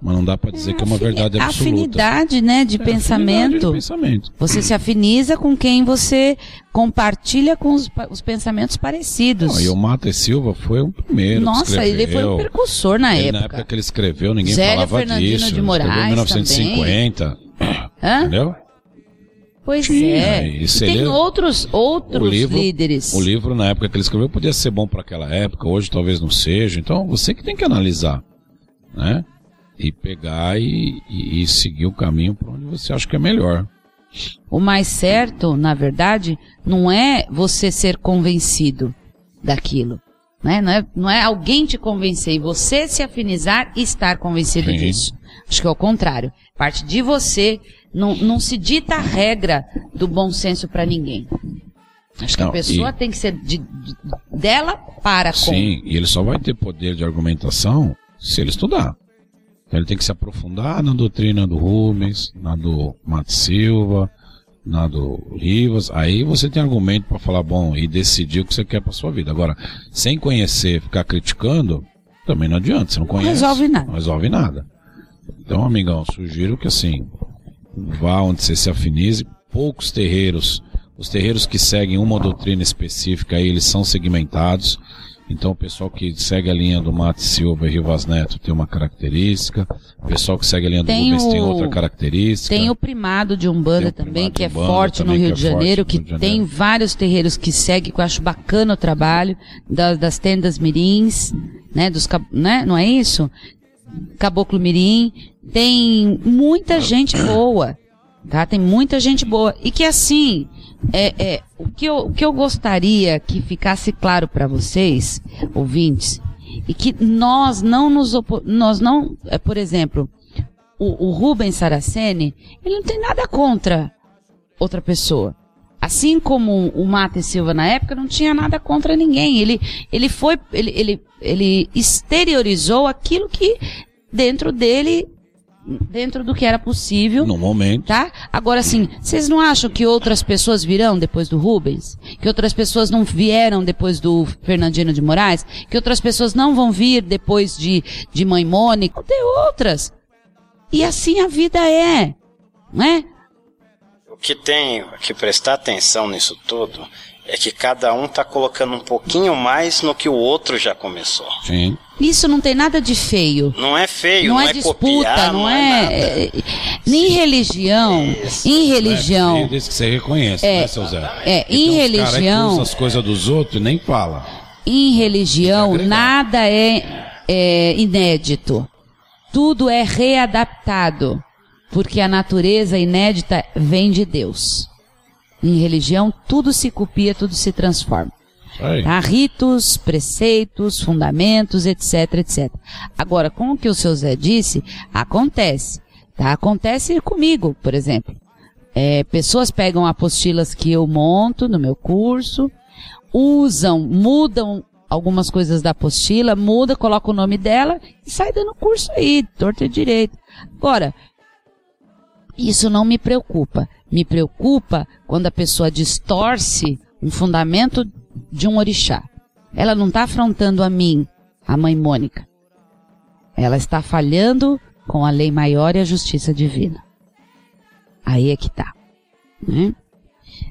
Mas não dá para dizer que é uma verdade absoluta. Afinidade, né, de É, pensamento. de pensamento. Você se afiniza com quem você compartilha com os, os pensamentos parecidos. Não, e o Mata e Silva foi o primeiro. Nossa, ele foi um precursor na Ele, na época. época que ele escreveu, ninguém Zélio falava Fernandino disso. de Moraes em 1950. Hã? Entendeu? Pois Tinha, é. e E tem outros, outros o livro, líderes. O livro, na época que ele escreveu, podia ser bom para aquela época, hoje talvez não seja. Então, você que tem que analisar, né? E pegar e, e- e seguir o caminho para onde você acha que é melhor. O mais certo, na verdade, não é você ser convencido daquilo. Né? Não, é, não é alguém te convencer e você se afinizar e estar convencido Sim. disso. Acho que é o contrário. Parte de você, não, não se dita a regra do bom senso para ninguém. Acho que Não, a pessoa e- tem que ser de- de- dela para com. Sim, e ele só vai ter poder de argumentação se ele estudar. Então, ele tem que se aprofundar na doutrina do Rubens, na do Mato Silva, na do Rivas. Aí você tem argumento para falar, bom, e decidir o que você quer para sua vida. Agora, sem conhecer, ficar criticando, também não adianta. Você não conhece. resolve nada. Não resolve nada. Então, amigão, sugiro que assim, vá onde você se afinize. Poucos terreiros, os terreiros que seguem uma doutrina específica, aí eles são segmentados. Então, o pessoal que segue a linha do Mate Silva e Rivas Neto tem uma característica. O pessoal que segue a linha do Tem Rubens tem o- outra característica. Tem o primado de Umbanda Tem também, que é Umbanda forte no Rio de é Janeiro, que tem vários terreiros que seguem, que eu acho bacana o trabalho, das, das tendas mirins, né, dos, né, não é isso? Caboclo Mirim, tem muita gente boa, tá? Tem muita gente boa. E que assim, é, é, o, que eu, o que eu gostaria que ficasse claro para vocês, ouvintes, e que nós não nos nós não, é, por exemplo, o, o Rubens Saraceni, ele não tem nada contra outra pessoa. Assim como o Mata e Silva na época não tinha nada contra ninguém. Ele, ele foi, ele, ele, ele exteriorizou aquilo que dentro dele, dentro do que era possível, No momento. tá? Agora assim, vocês não acham que outras pessoas virão depois do Rubens? Que outras pessoas não vieram depois do Fernandino de Moraes? Que outras pessoas não vão vir depois de, de Mãe Mônica? Tem outras. E assim a vida é, né? O que tem que prestar atenção nisso tudo é que cada um está colocando um pouquinho mais no que o outro já começou. Sim. Isso não tem nada de feio. Não é feio, não, não, é, é, disputa, copiar, não, é, é, nada. é- Nem religião. Isso. Em É, religião. desde que você reconhece, É, né, seu Zé? é, em uns cara religião- que as coisas dos outros e nem fala. Em religião, nada é, é inédito. Tudo é readaptado. Porque a natureza inédita vem de Deus. Em religião, tudo se copia, tudo se transforma. Aí. Tá? Ritos, preceitos, fundamentos, etc, etc. Agora, com o que o seu Zé disse, acontece. Tá? Acontece comigo, por exemplo. É, pessoas pegam apostilas que eu monto no meu curso, usam, mudam algumas coisas da apostila, muda, coloca o nome dela e sai dando curso aí, torto e direito. Agora, isso não me preocupa. Me preocupa quando a pessoa distorce um fundamento de um orixá. Ela não está afrontando a mim, a mãe Mônica. Ela está falhando com a lei maior e a justiça divina. Aí é que tá. né?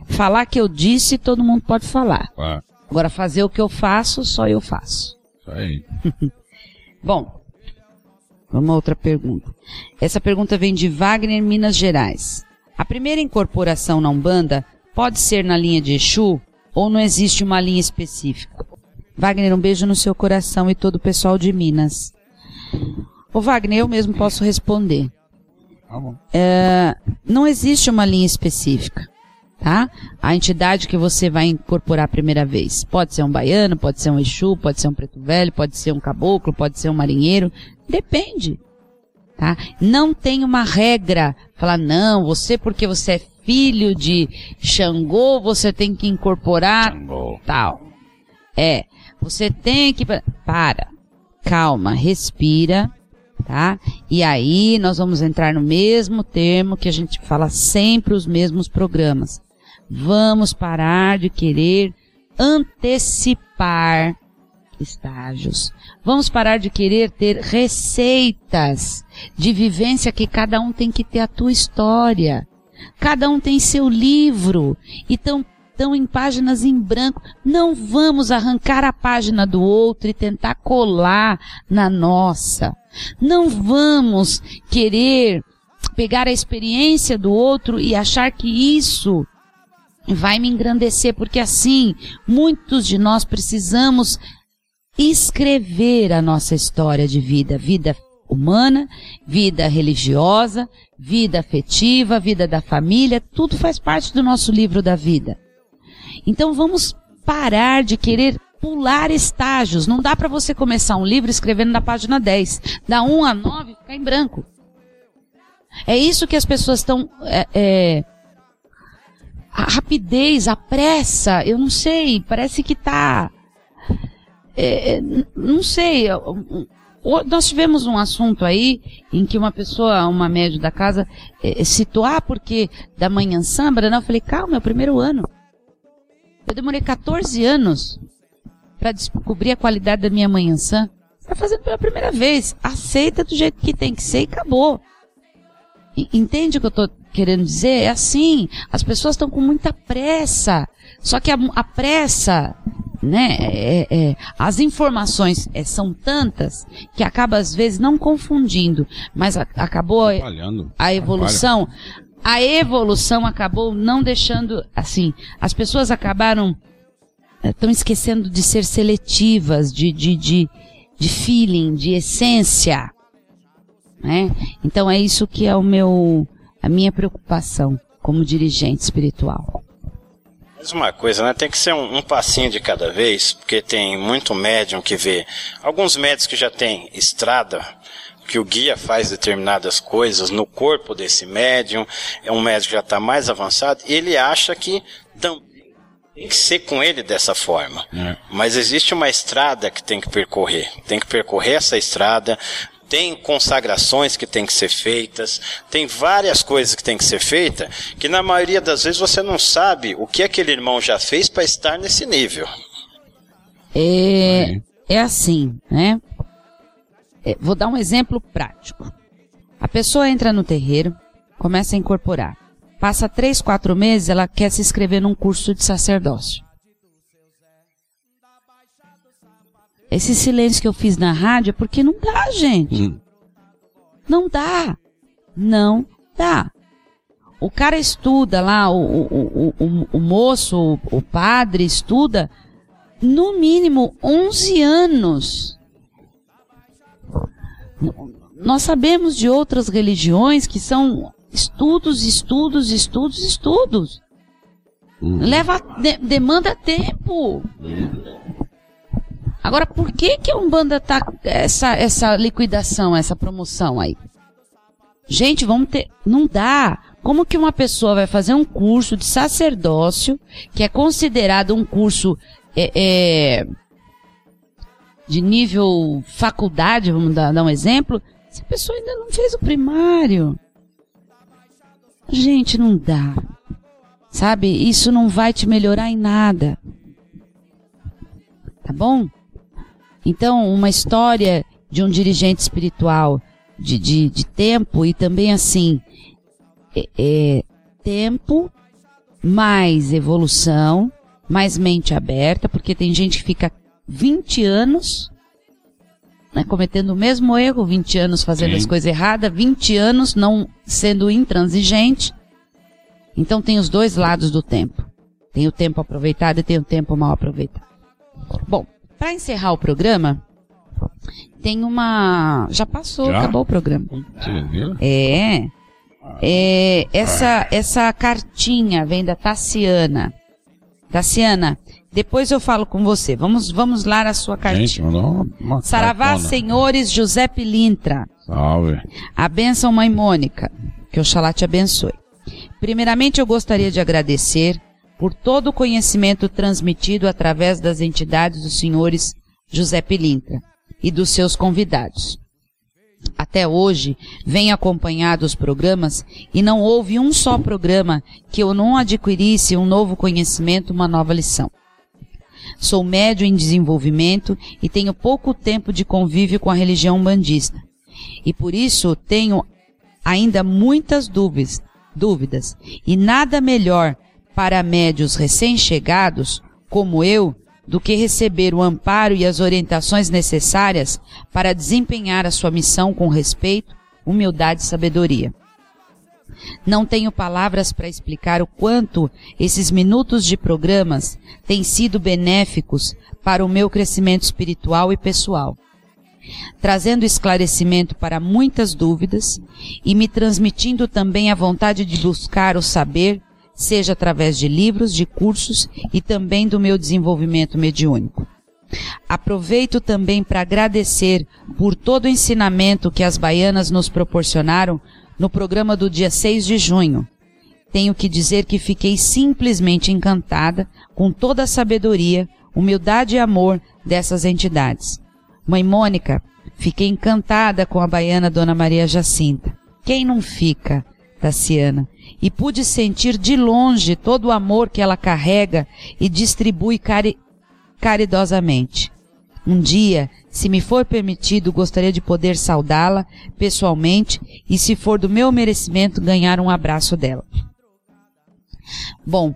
Falar que eu disse, todo mundo pode falar. Ah, Agora, fazer o que eu faço, só eu faço. isso aí. Bom, vamos a outra pergunta. Essa pergunta vem de Wagner, Minas Gerais. A primeira incorporação na Umbanda pode ser na linha de Exu ou não existe uma linha específica? Wagner, um beijo no seu coração e todo o pessoal de Minas. Ô Wagner, eu mesmo posso responder. Tá bom. É, não existe uma linha específica, tá? A entidade que você vai incorporar a primeira vez. Pode ser um baiano, pode ser um Exu, pode ser um preto velho, pode ser um caboclo, pode ser um marinheiro. Depende, tá? Não tem uma regra. Falar, não, você porque você é filho de Xangô, você tem que incorporar Xangô. tal. É, você tem que. Para. Calma, respira, tá? E aí nós vamos entrar no mesmo termo que a gente fala sempre os mesmos programas. Vamos parar de querer antecipar estágios. Vamos parar de querer ter receitas de vivência que cada um tem que ter a tua história. Cada um tem seu livro. Então, estão em páginas em branco. Não vamos arrancar a página do outro e tentar colar na nossa. Não vamos querer pegar a experiência do outro e achar que isso vai me engrandecer, porque assim, muitos de nós precisamos escrever a nossa história de vida, vida humana, vida religiosa, vida afetiva, vida da família, tudo faz parte do nosso livro da vida. Então vamos parar de querer pular estágios. Não dá para você começar um livro escrevendo na página 10, da 1 a 9 ficar em branco. É isso que as pessoas estão é, é, a rapidez, a pressa, eu não sei, parece que tá, é, é não sei, nós tivemos um assunto aí em que uma pessoa, uma média da casa, é, citou, ah, porque da manhã samba, né? Eu falei, calma, é o primeiro ano. Eu demorei 14 anos para descobrir a qualidade da minha manhã sã. Você tá fazendo pela primeira vez. Aceita do jeito que tem que ser e acabou. Entende o que eu estou querendo dizer? É assim, as pessoas estão com muita pressa. Só que a, a pressa, né, é, é, as informações é, são tantas que acaba às vezes não confundindo, mas a, acabou a, a evolução. A evolução acabou não deixando, assim, as pessoas acabaram estão esquecendo de ser seletivas, de, de, de, de feeling, de essência. Né? Então é isso que é o meu, a minha preocupação como dirigente espiritual. Mais uma coisa, né? Tem que ser um, um, passinho de cada vez, porque tem muito médium que vê. Alguns médios que já têm estrada, que o guia faz determinadas coisas no corpo desse médium, é um médium que já está mais avançado, ele acha que tem que ser com ele dessa forma. É. Mas existe uma estrada que tem que percorrer. Tem que percorrer essa estrada, tem consagrações que tem que ser feitas, tem várias coisas que tem que ser feita, que na maioria das vezes você não sabe o que aquele irmão já fez para estar nesse nível. É, é assim, né? É, vou dar um exemplo prático. A pessoa entra no terreiro, começa a incorporar. Passa três, quatro meses, ela quer se inscrever num curso de sacerdócio. Esse silêncio que eu fiz na rádio é porque não dá, gente. Hum. Não dá. Não dá. O cara estuda lá, o, o, o, o, moço, o padre estuda no mínimo 11 anos. Nós sabemos de outras religiões que são estudos, estudos, estudos, estudos. Uhum. Leva, de, demanda tempo. Agora, por que que a Umbanda tá essa, essa liquidação, essa promoção aí? Gente, vamos ter, não dá. Como que uma pessoa vai fazer um curso de sacerdócio, que é considerado um curso é, é, de nível faculdade, vamos dar, dar um exemplo, se a pessoa ainda não fez o primário? Gente, não dá. Sabe? Isso não vai te melhorar em nada. Tá bom? Então, uma história de um dirigente espiritual de, de, de tempo e também assim, é, é, tempo mais evolução, mais mente aberta, porque tem gente que fica 20 anos né, cometendo o mesmo erro, 20 anos fazendo Sim. as coisas erradas, 20 anos não sendo intransigente. Então tem os dois lados do tempo. Tem o tempo aproveitado e tem o tempo mal aproveitado. Bom, para encerrar o programa, tem uma. Já passou, Já? acabou o programa. É. É, essa, essa cartinha vem da Tassiana. Tassiana, depois eu falo com você. Vamos, vamos lá a sua cartinha. Gente, uma, uma Saravá, cartona. senhores, José Pilintra. Salve. A bênção, mãe Mônica. Que Oxalá te abençoe. Primeiramente, eu gostaria de agradecer por todo o conhecimento transmitido através das entidades dos senhores José Pilintra e dos seus convidados. Até hoje, venho acompanhado os programas e não houve um só programa que eu não adquirisse um novo conhecimento, uma nova lição. Sou médio em desenvolvimento e tenho pouco tempo de convívio com a religião bandista. E por isso tenho ainda muitas dúvidas, dúvidas e nada melhor para médios recém-chegados, como eu, do que receber o amparo e as orientações necessárias para desempenhar a sua missão com respeito, humildade e sabedoria. Não tenho palavras para explicar o quanto esses minutos de programas têm sido benéficos para o meu crescimento espiritual e pessoal, trazendo esclarecimento para muitas dúvidas e me transmitindo também a vontade de buscar o saber seja através de livros, de cursos e também do meu desenvolvimento mediúnico. Aproveito também para agradecer por todo o ensinamento que as baianas nos proporcionaram no programa do dia 6 de junho. Tenho que dizer que fiquei simplesmente encantada com toda a sabedoria, humildade e amor dessas entidades. Mãe Mônica, fiquei encantada com a baiana Dona Maria Jacinta. Quem não fica, Tassiana? E pude sentir de longe todo o amor que ela carrega e distribui cari caridosamente. Um dia, se me for permitido, gostaria de poder saudá-la pessoalmente e, se for do meu merecimento, ganhar um abraço dela. Bom,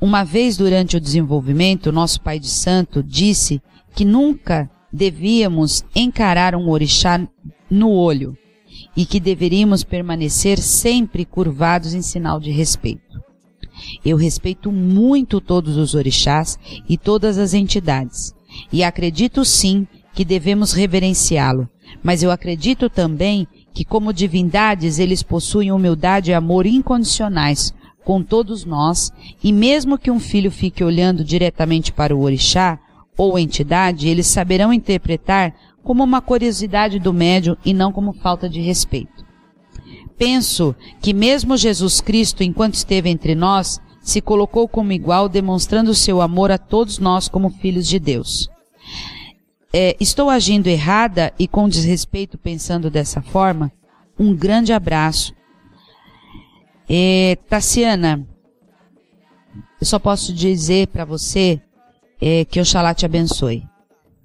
uma vez durante o desenvolvimento, nosso pai de santo disse que nunca devíamos encarar um orixá no olho, e que deveríamos permanecer sempre curvados em sinal de respeito. Eu respeito muito todos os orixás e todas as entidades, e acredito sim que devemos reverenciá-lo, mas eu acredito também que como divindades eles possuem humildade e amor incondicionais com todos nós, e mesmo que um filho fique olhando diretamente para o orixá ou entidade, eles saberão interpretar como uma curiosidade do médium e não como falta de respeito. Penso que mesmo Jesus Cristo, enquanto esteve entre nós, se colocou como igual, demonstrando seu amor a todos nós como filhos de Deus. É, estou agindo errada e com desrespeito pensando dessa forma? Um grande abraço. É, Tassiana, eu só posso dizer para você é, que Oxalá te abençoe.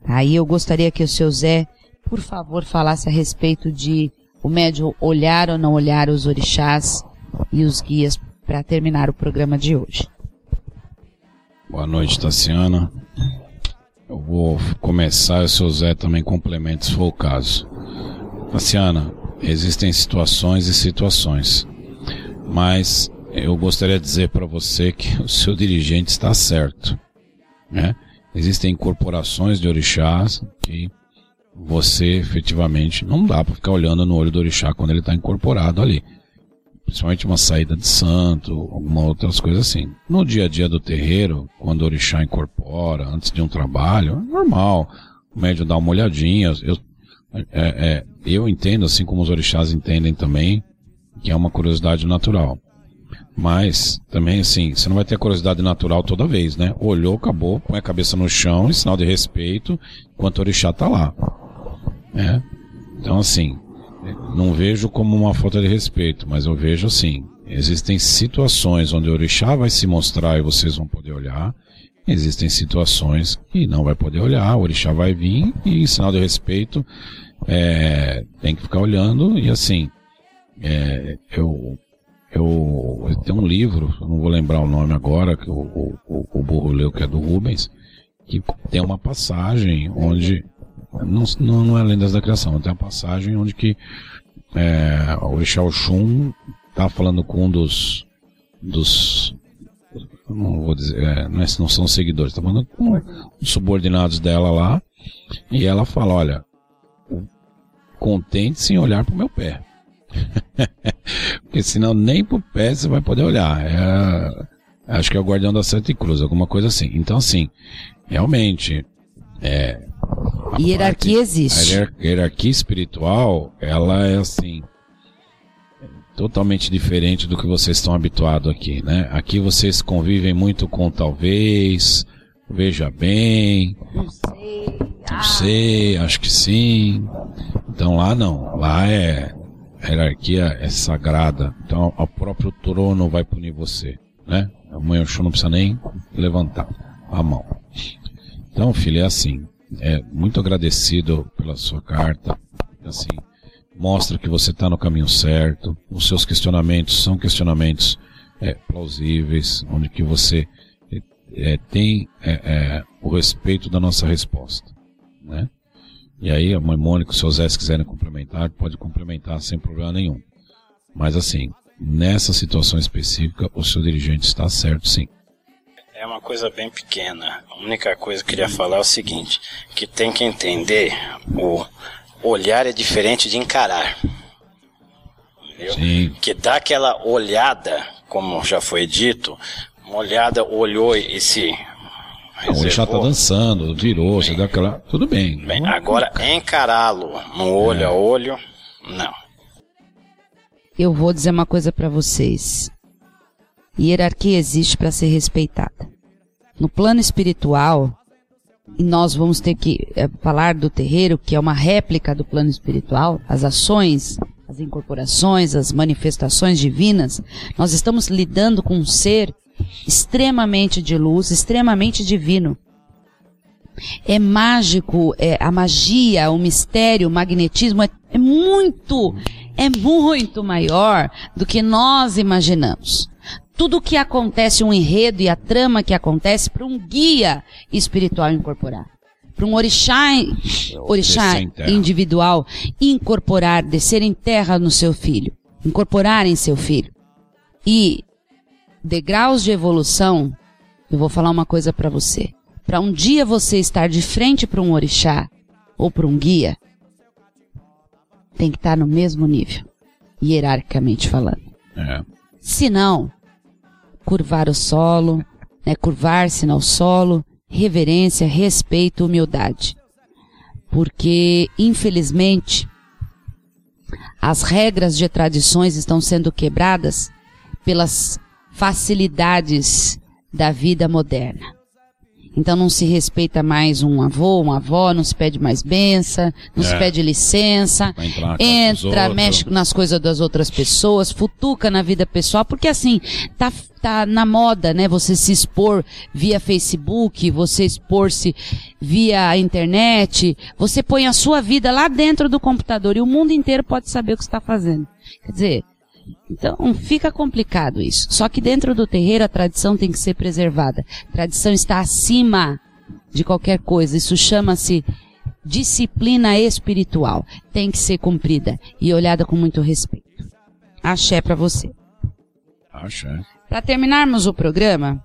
Aí eu gostaria que o seu Zé, por favor, falasse a respeito de o médium olhar ou não olhar os orixás e os guias para terminar o programa de hoje. Boa noite, Tassiana. Eu vou começar e o seu Zé também complementa se for o caso. Tassiana, existem situações e situações, mas eu gostaria de dizer para você que o seu dirigente está certo. Né? Existem corporações de orixás que você efetivamente não dá para ficar olhando no olho do orixá quando ele está incorporado ali. Principalmente uma saída de santo, alguma outras coisas assim. No dia a dia do terreiro, quando o orixá incorpora, antes de um trabalho, é normal. O médium dá uma olhadinha. Eu, é, é, eu entendo, assim como os orixás entendem também, que é uma curiosidade natural. Mas, também assim, você não vai ter curiosidade natural toda vez, né? Olhou, acabou, põe a cabeça no chão, em sinal de respeito, enquanto o orixá tá lá. É. Então, assim, não vejo como uma falta de respeito, mas eu vejo assim, existem situações onde o orixá vai se mostrar e vocês vão poder olhar, existem situações que não vai poder olhar, o orixá vai vir e em sinal de respeito é, tem que ficar olhando e assim, é, eu eu, tenho um livro, não vou lembrar o nome agora, que o, o, o Burro leu, que é do Rubens, que tem uma passagem onde, não, não é Lendas da Criação, tem uma passagem onde que é, o Orixá Oxum tá falando com um dos, dos não vou dizer, é, não, é, não são seguidores, tá falando com os subordinados dela lá, e ela fala, olha, contente sem olhar pro meu pé. Porque senão nem pro pé você vai poder olhar. É, acho que é o guardião da Santa Cruz, alguma coisa assim. Então, assim, realmente, é, hierarquia parte, existe. A hierarquia espiritual, ela é assim. totalmente diferente do que vocês estão habituados aqui, né? Aqui vocês convivem muito com talvez, veja bem, Não sei. não sei, acho que sim. Então lá não, lá é a hierarquia é sagrada. Então o próprio trono vai punir você, né? Amanhã o não precisa nem levantar a mão. Então, filho, é assim. É muito agradecido pela sua carta. Assim, mostra que você está no caminho certo. Os seus questionamentos são questionamentos é, plausíveis, onde que você é, é, tem é, é, o respeito da nossa resposta, né? E aí a mãe Mônica, se os Zé se quiserem complementar, pode complementar sem problema nenhum. Mas assim, nessa situação específica, o seu dirigente está certo sim. É uma coisa bem pequena. A única coisa que eu queria falar é o seguinte, que tem que entender o olhar é diferente de encarar. Entendeu? Sim. Que dá aquela olhada, como já foi dito, uma olhada, olhou e se O Orixá tá reservou. dançando, virou, você dá aquela. Tudo bem. Bem, agora encará-lo no olho a olho, não. Eu vou dizer uma coisa pra vocês. Hierarquia existe para ser respeitada. No plano espiritual, e nós vamos ter que eh, falar do terreiro, que é uma réplica do plano espiritual, as ações, as incorporações, as manifestações divinas, nós estamos lidando com um ser extremamente de luz, extremamente divino. É mágico, é a magia, o mistério, o magnetismo é, é muito, é muito maior do que nós imaginamos. Tudo o que acontece, um enredo e a trama que acontece para um guia espiritual incorporar. Para um orixá, orixá individual incorporar, descer em terra no seu filho, incorporar em seu filho. E degraus de evolução, eu vou falar uma coisa para você. Para um dia você estar de frente para um orixá ou para um guia, tem que estar no mesmo nível, hierarquicamente falando. É. Se não, curvar o solo, né, curvar-se ao solo, reverência, respeito, humildade. Porque, infelizmente, as regras de tradições estão sendo quebradas pelas facilidades da vida moderna. Então não se respeita mais um avô, uma avó, não se pede mais benção, não se É. pede licença, entra, mexe nas coisas das outras pessoas, futuca na vida pessoal, porque assim, tá, tá na moda, né? Você se expor via Facebook, você expor-se via internet, você põe a sua vida lá dentro do computador e o mundo inteiro pode saber o que você está fazendo. Quer dizer, então fica complicado isso. Só que dentro do terreiro a tradição tem que ser preservada. A tradição está acima de qualquer coisa. Isso chama-se disciplina espiritual. Tem que ser cumprida e olhada com muito respeito. Axé para você. Acho, é. Para terminarmos o programa,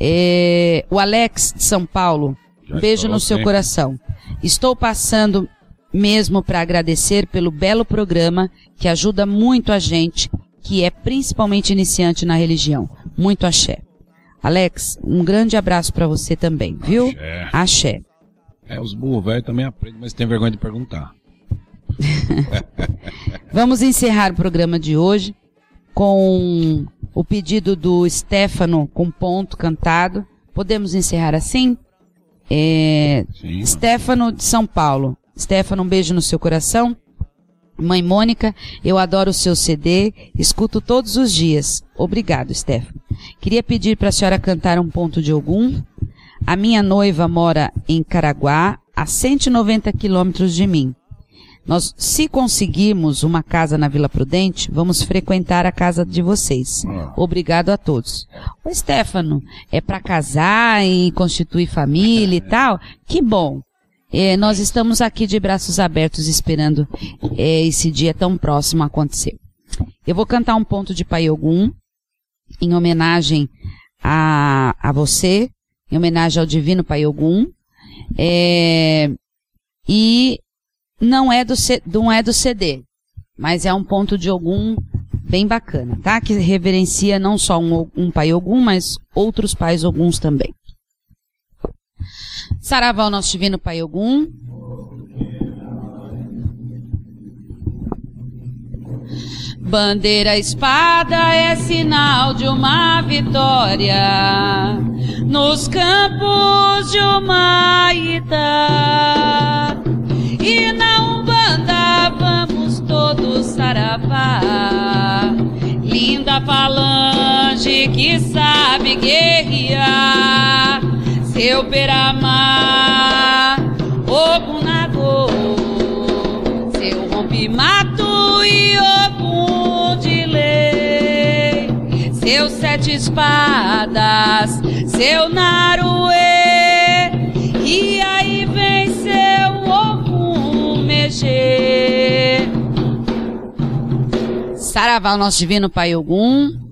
é, o Alex de São Paulo, Já beijo no seu sempre. coração. Estou passando mesmo para agradecer pelo belo programa que ajuda muito a gente, que é principalmente iniciante na religião. Muito axé. Alex, um grande abraço para você também, viu? Axé. Axé. É, os burros velhos também aprendem, mas tem vergonha de perguntar. Vamos encerrar o programa de hoje com o pedido do Stefano com ponto cantado. Podemos encerrar assim? É, Sim. Stefano de São Paulo. Stefano, um beijo no seu coração. Mãe Mônica, eu adoro o seu CD, escuto todos os dias. Obrigado, Stefano. Queria pedir para a senhora cantar um ponto de Ogum. A minha noiva mora em Caraguá, a 190 quilômetros de mim. Nós, se conseguirmos uma casa na Vila Prudente, vamos frequentar a casa de vocês. Obrigado a todos. Ô, Stefano, é para casar e constituir família e tal? Que bom. É, nós estamos aqui de braços abertos esperando é, esse dia tão próximo acontecer. Eu vou cantar um ponto de Pai Ogum, em homenagem a, a você, em homenagem ao Divino Pai Ogum. É, e não é, do, não é do CD, mas é um ponto de Ogum bem bacana, tá? Que reverencia não só um, um Pai Ogum, mas outros pais Oguns também. Saravá ao nosso divino Pai Ogum. Bandeira espada é sinal de uma vitória nos campos de Humaitá. E na Umbanda vamos todos saravá. Linda falange que sabe guerrear. Seu Peramar, Ogunagô, seu rompimato e Ogum de lei. Seus sete espadas, seu Naruê. E aí vem seu Ogum mexer. Saravá, o nosso divino Pai Ogum.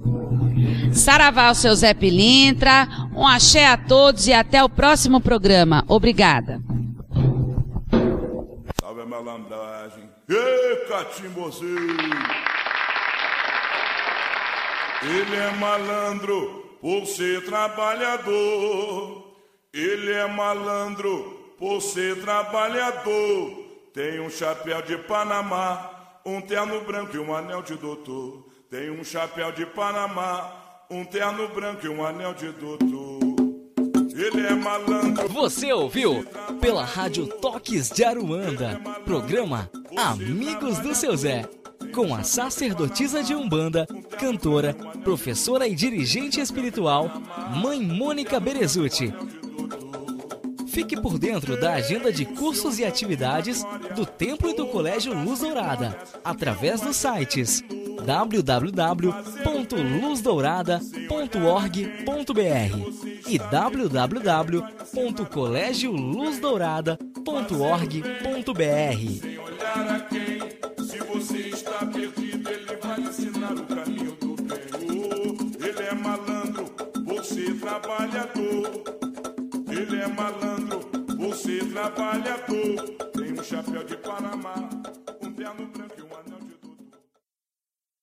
Saravá, o seu Zé Pilintra. Um axé a todos e até o próximo programa. Obrigada. Salve a malandragem. Ê! Ele é malandro por ser trabalhador. Ele é malandro por ser trabalhador. Tem um chapéu de Panamá, um terno branco e um anel de doutor. Tem um chapéu de Panamá, um terno branco e um anel de doutor. Ele é malandro. Você ouviu pela Rádio Toques de Aruanda, programa Amigos do Seu Zé, com a sacerdotisa de Umbanda, cantora, professora e dirigente espiritual, Mãe Mônica Berezuti. Fique por dentro da agenda de cursos e atividades do Templo e do Colégio Luz Dourada, através dos sites www.luzdourada.org.br e www.colegioluzdourada.org.br. Se você está perdido, ele vai ensinar o caminho do. Oh, ele é malandro, você trabalha Você trabalha à toa, tem um chapéu de Panamá.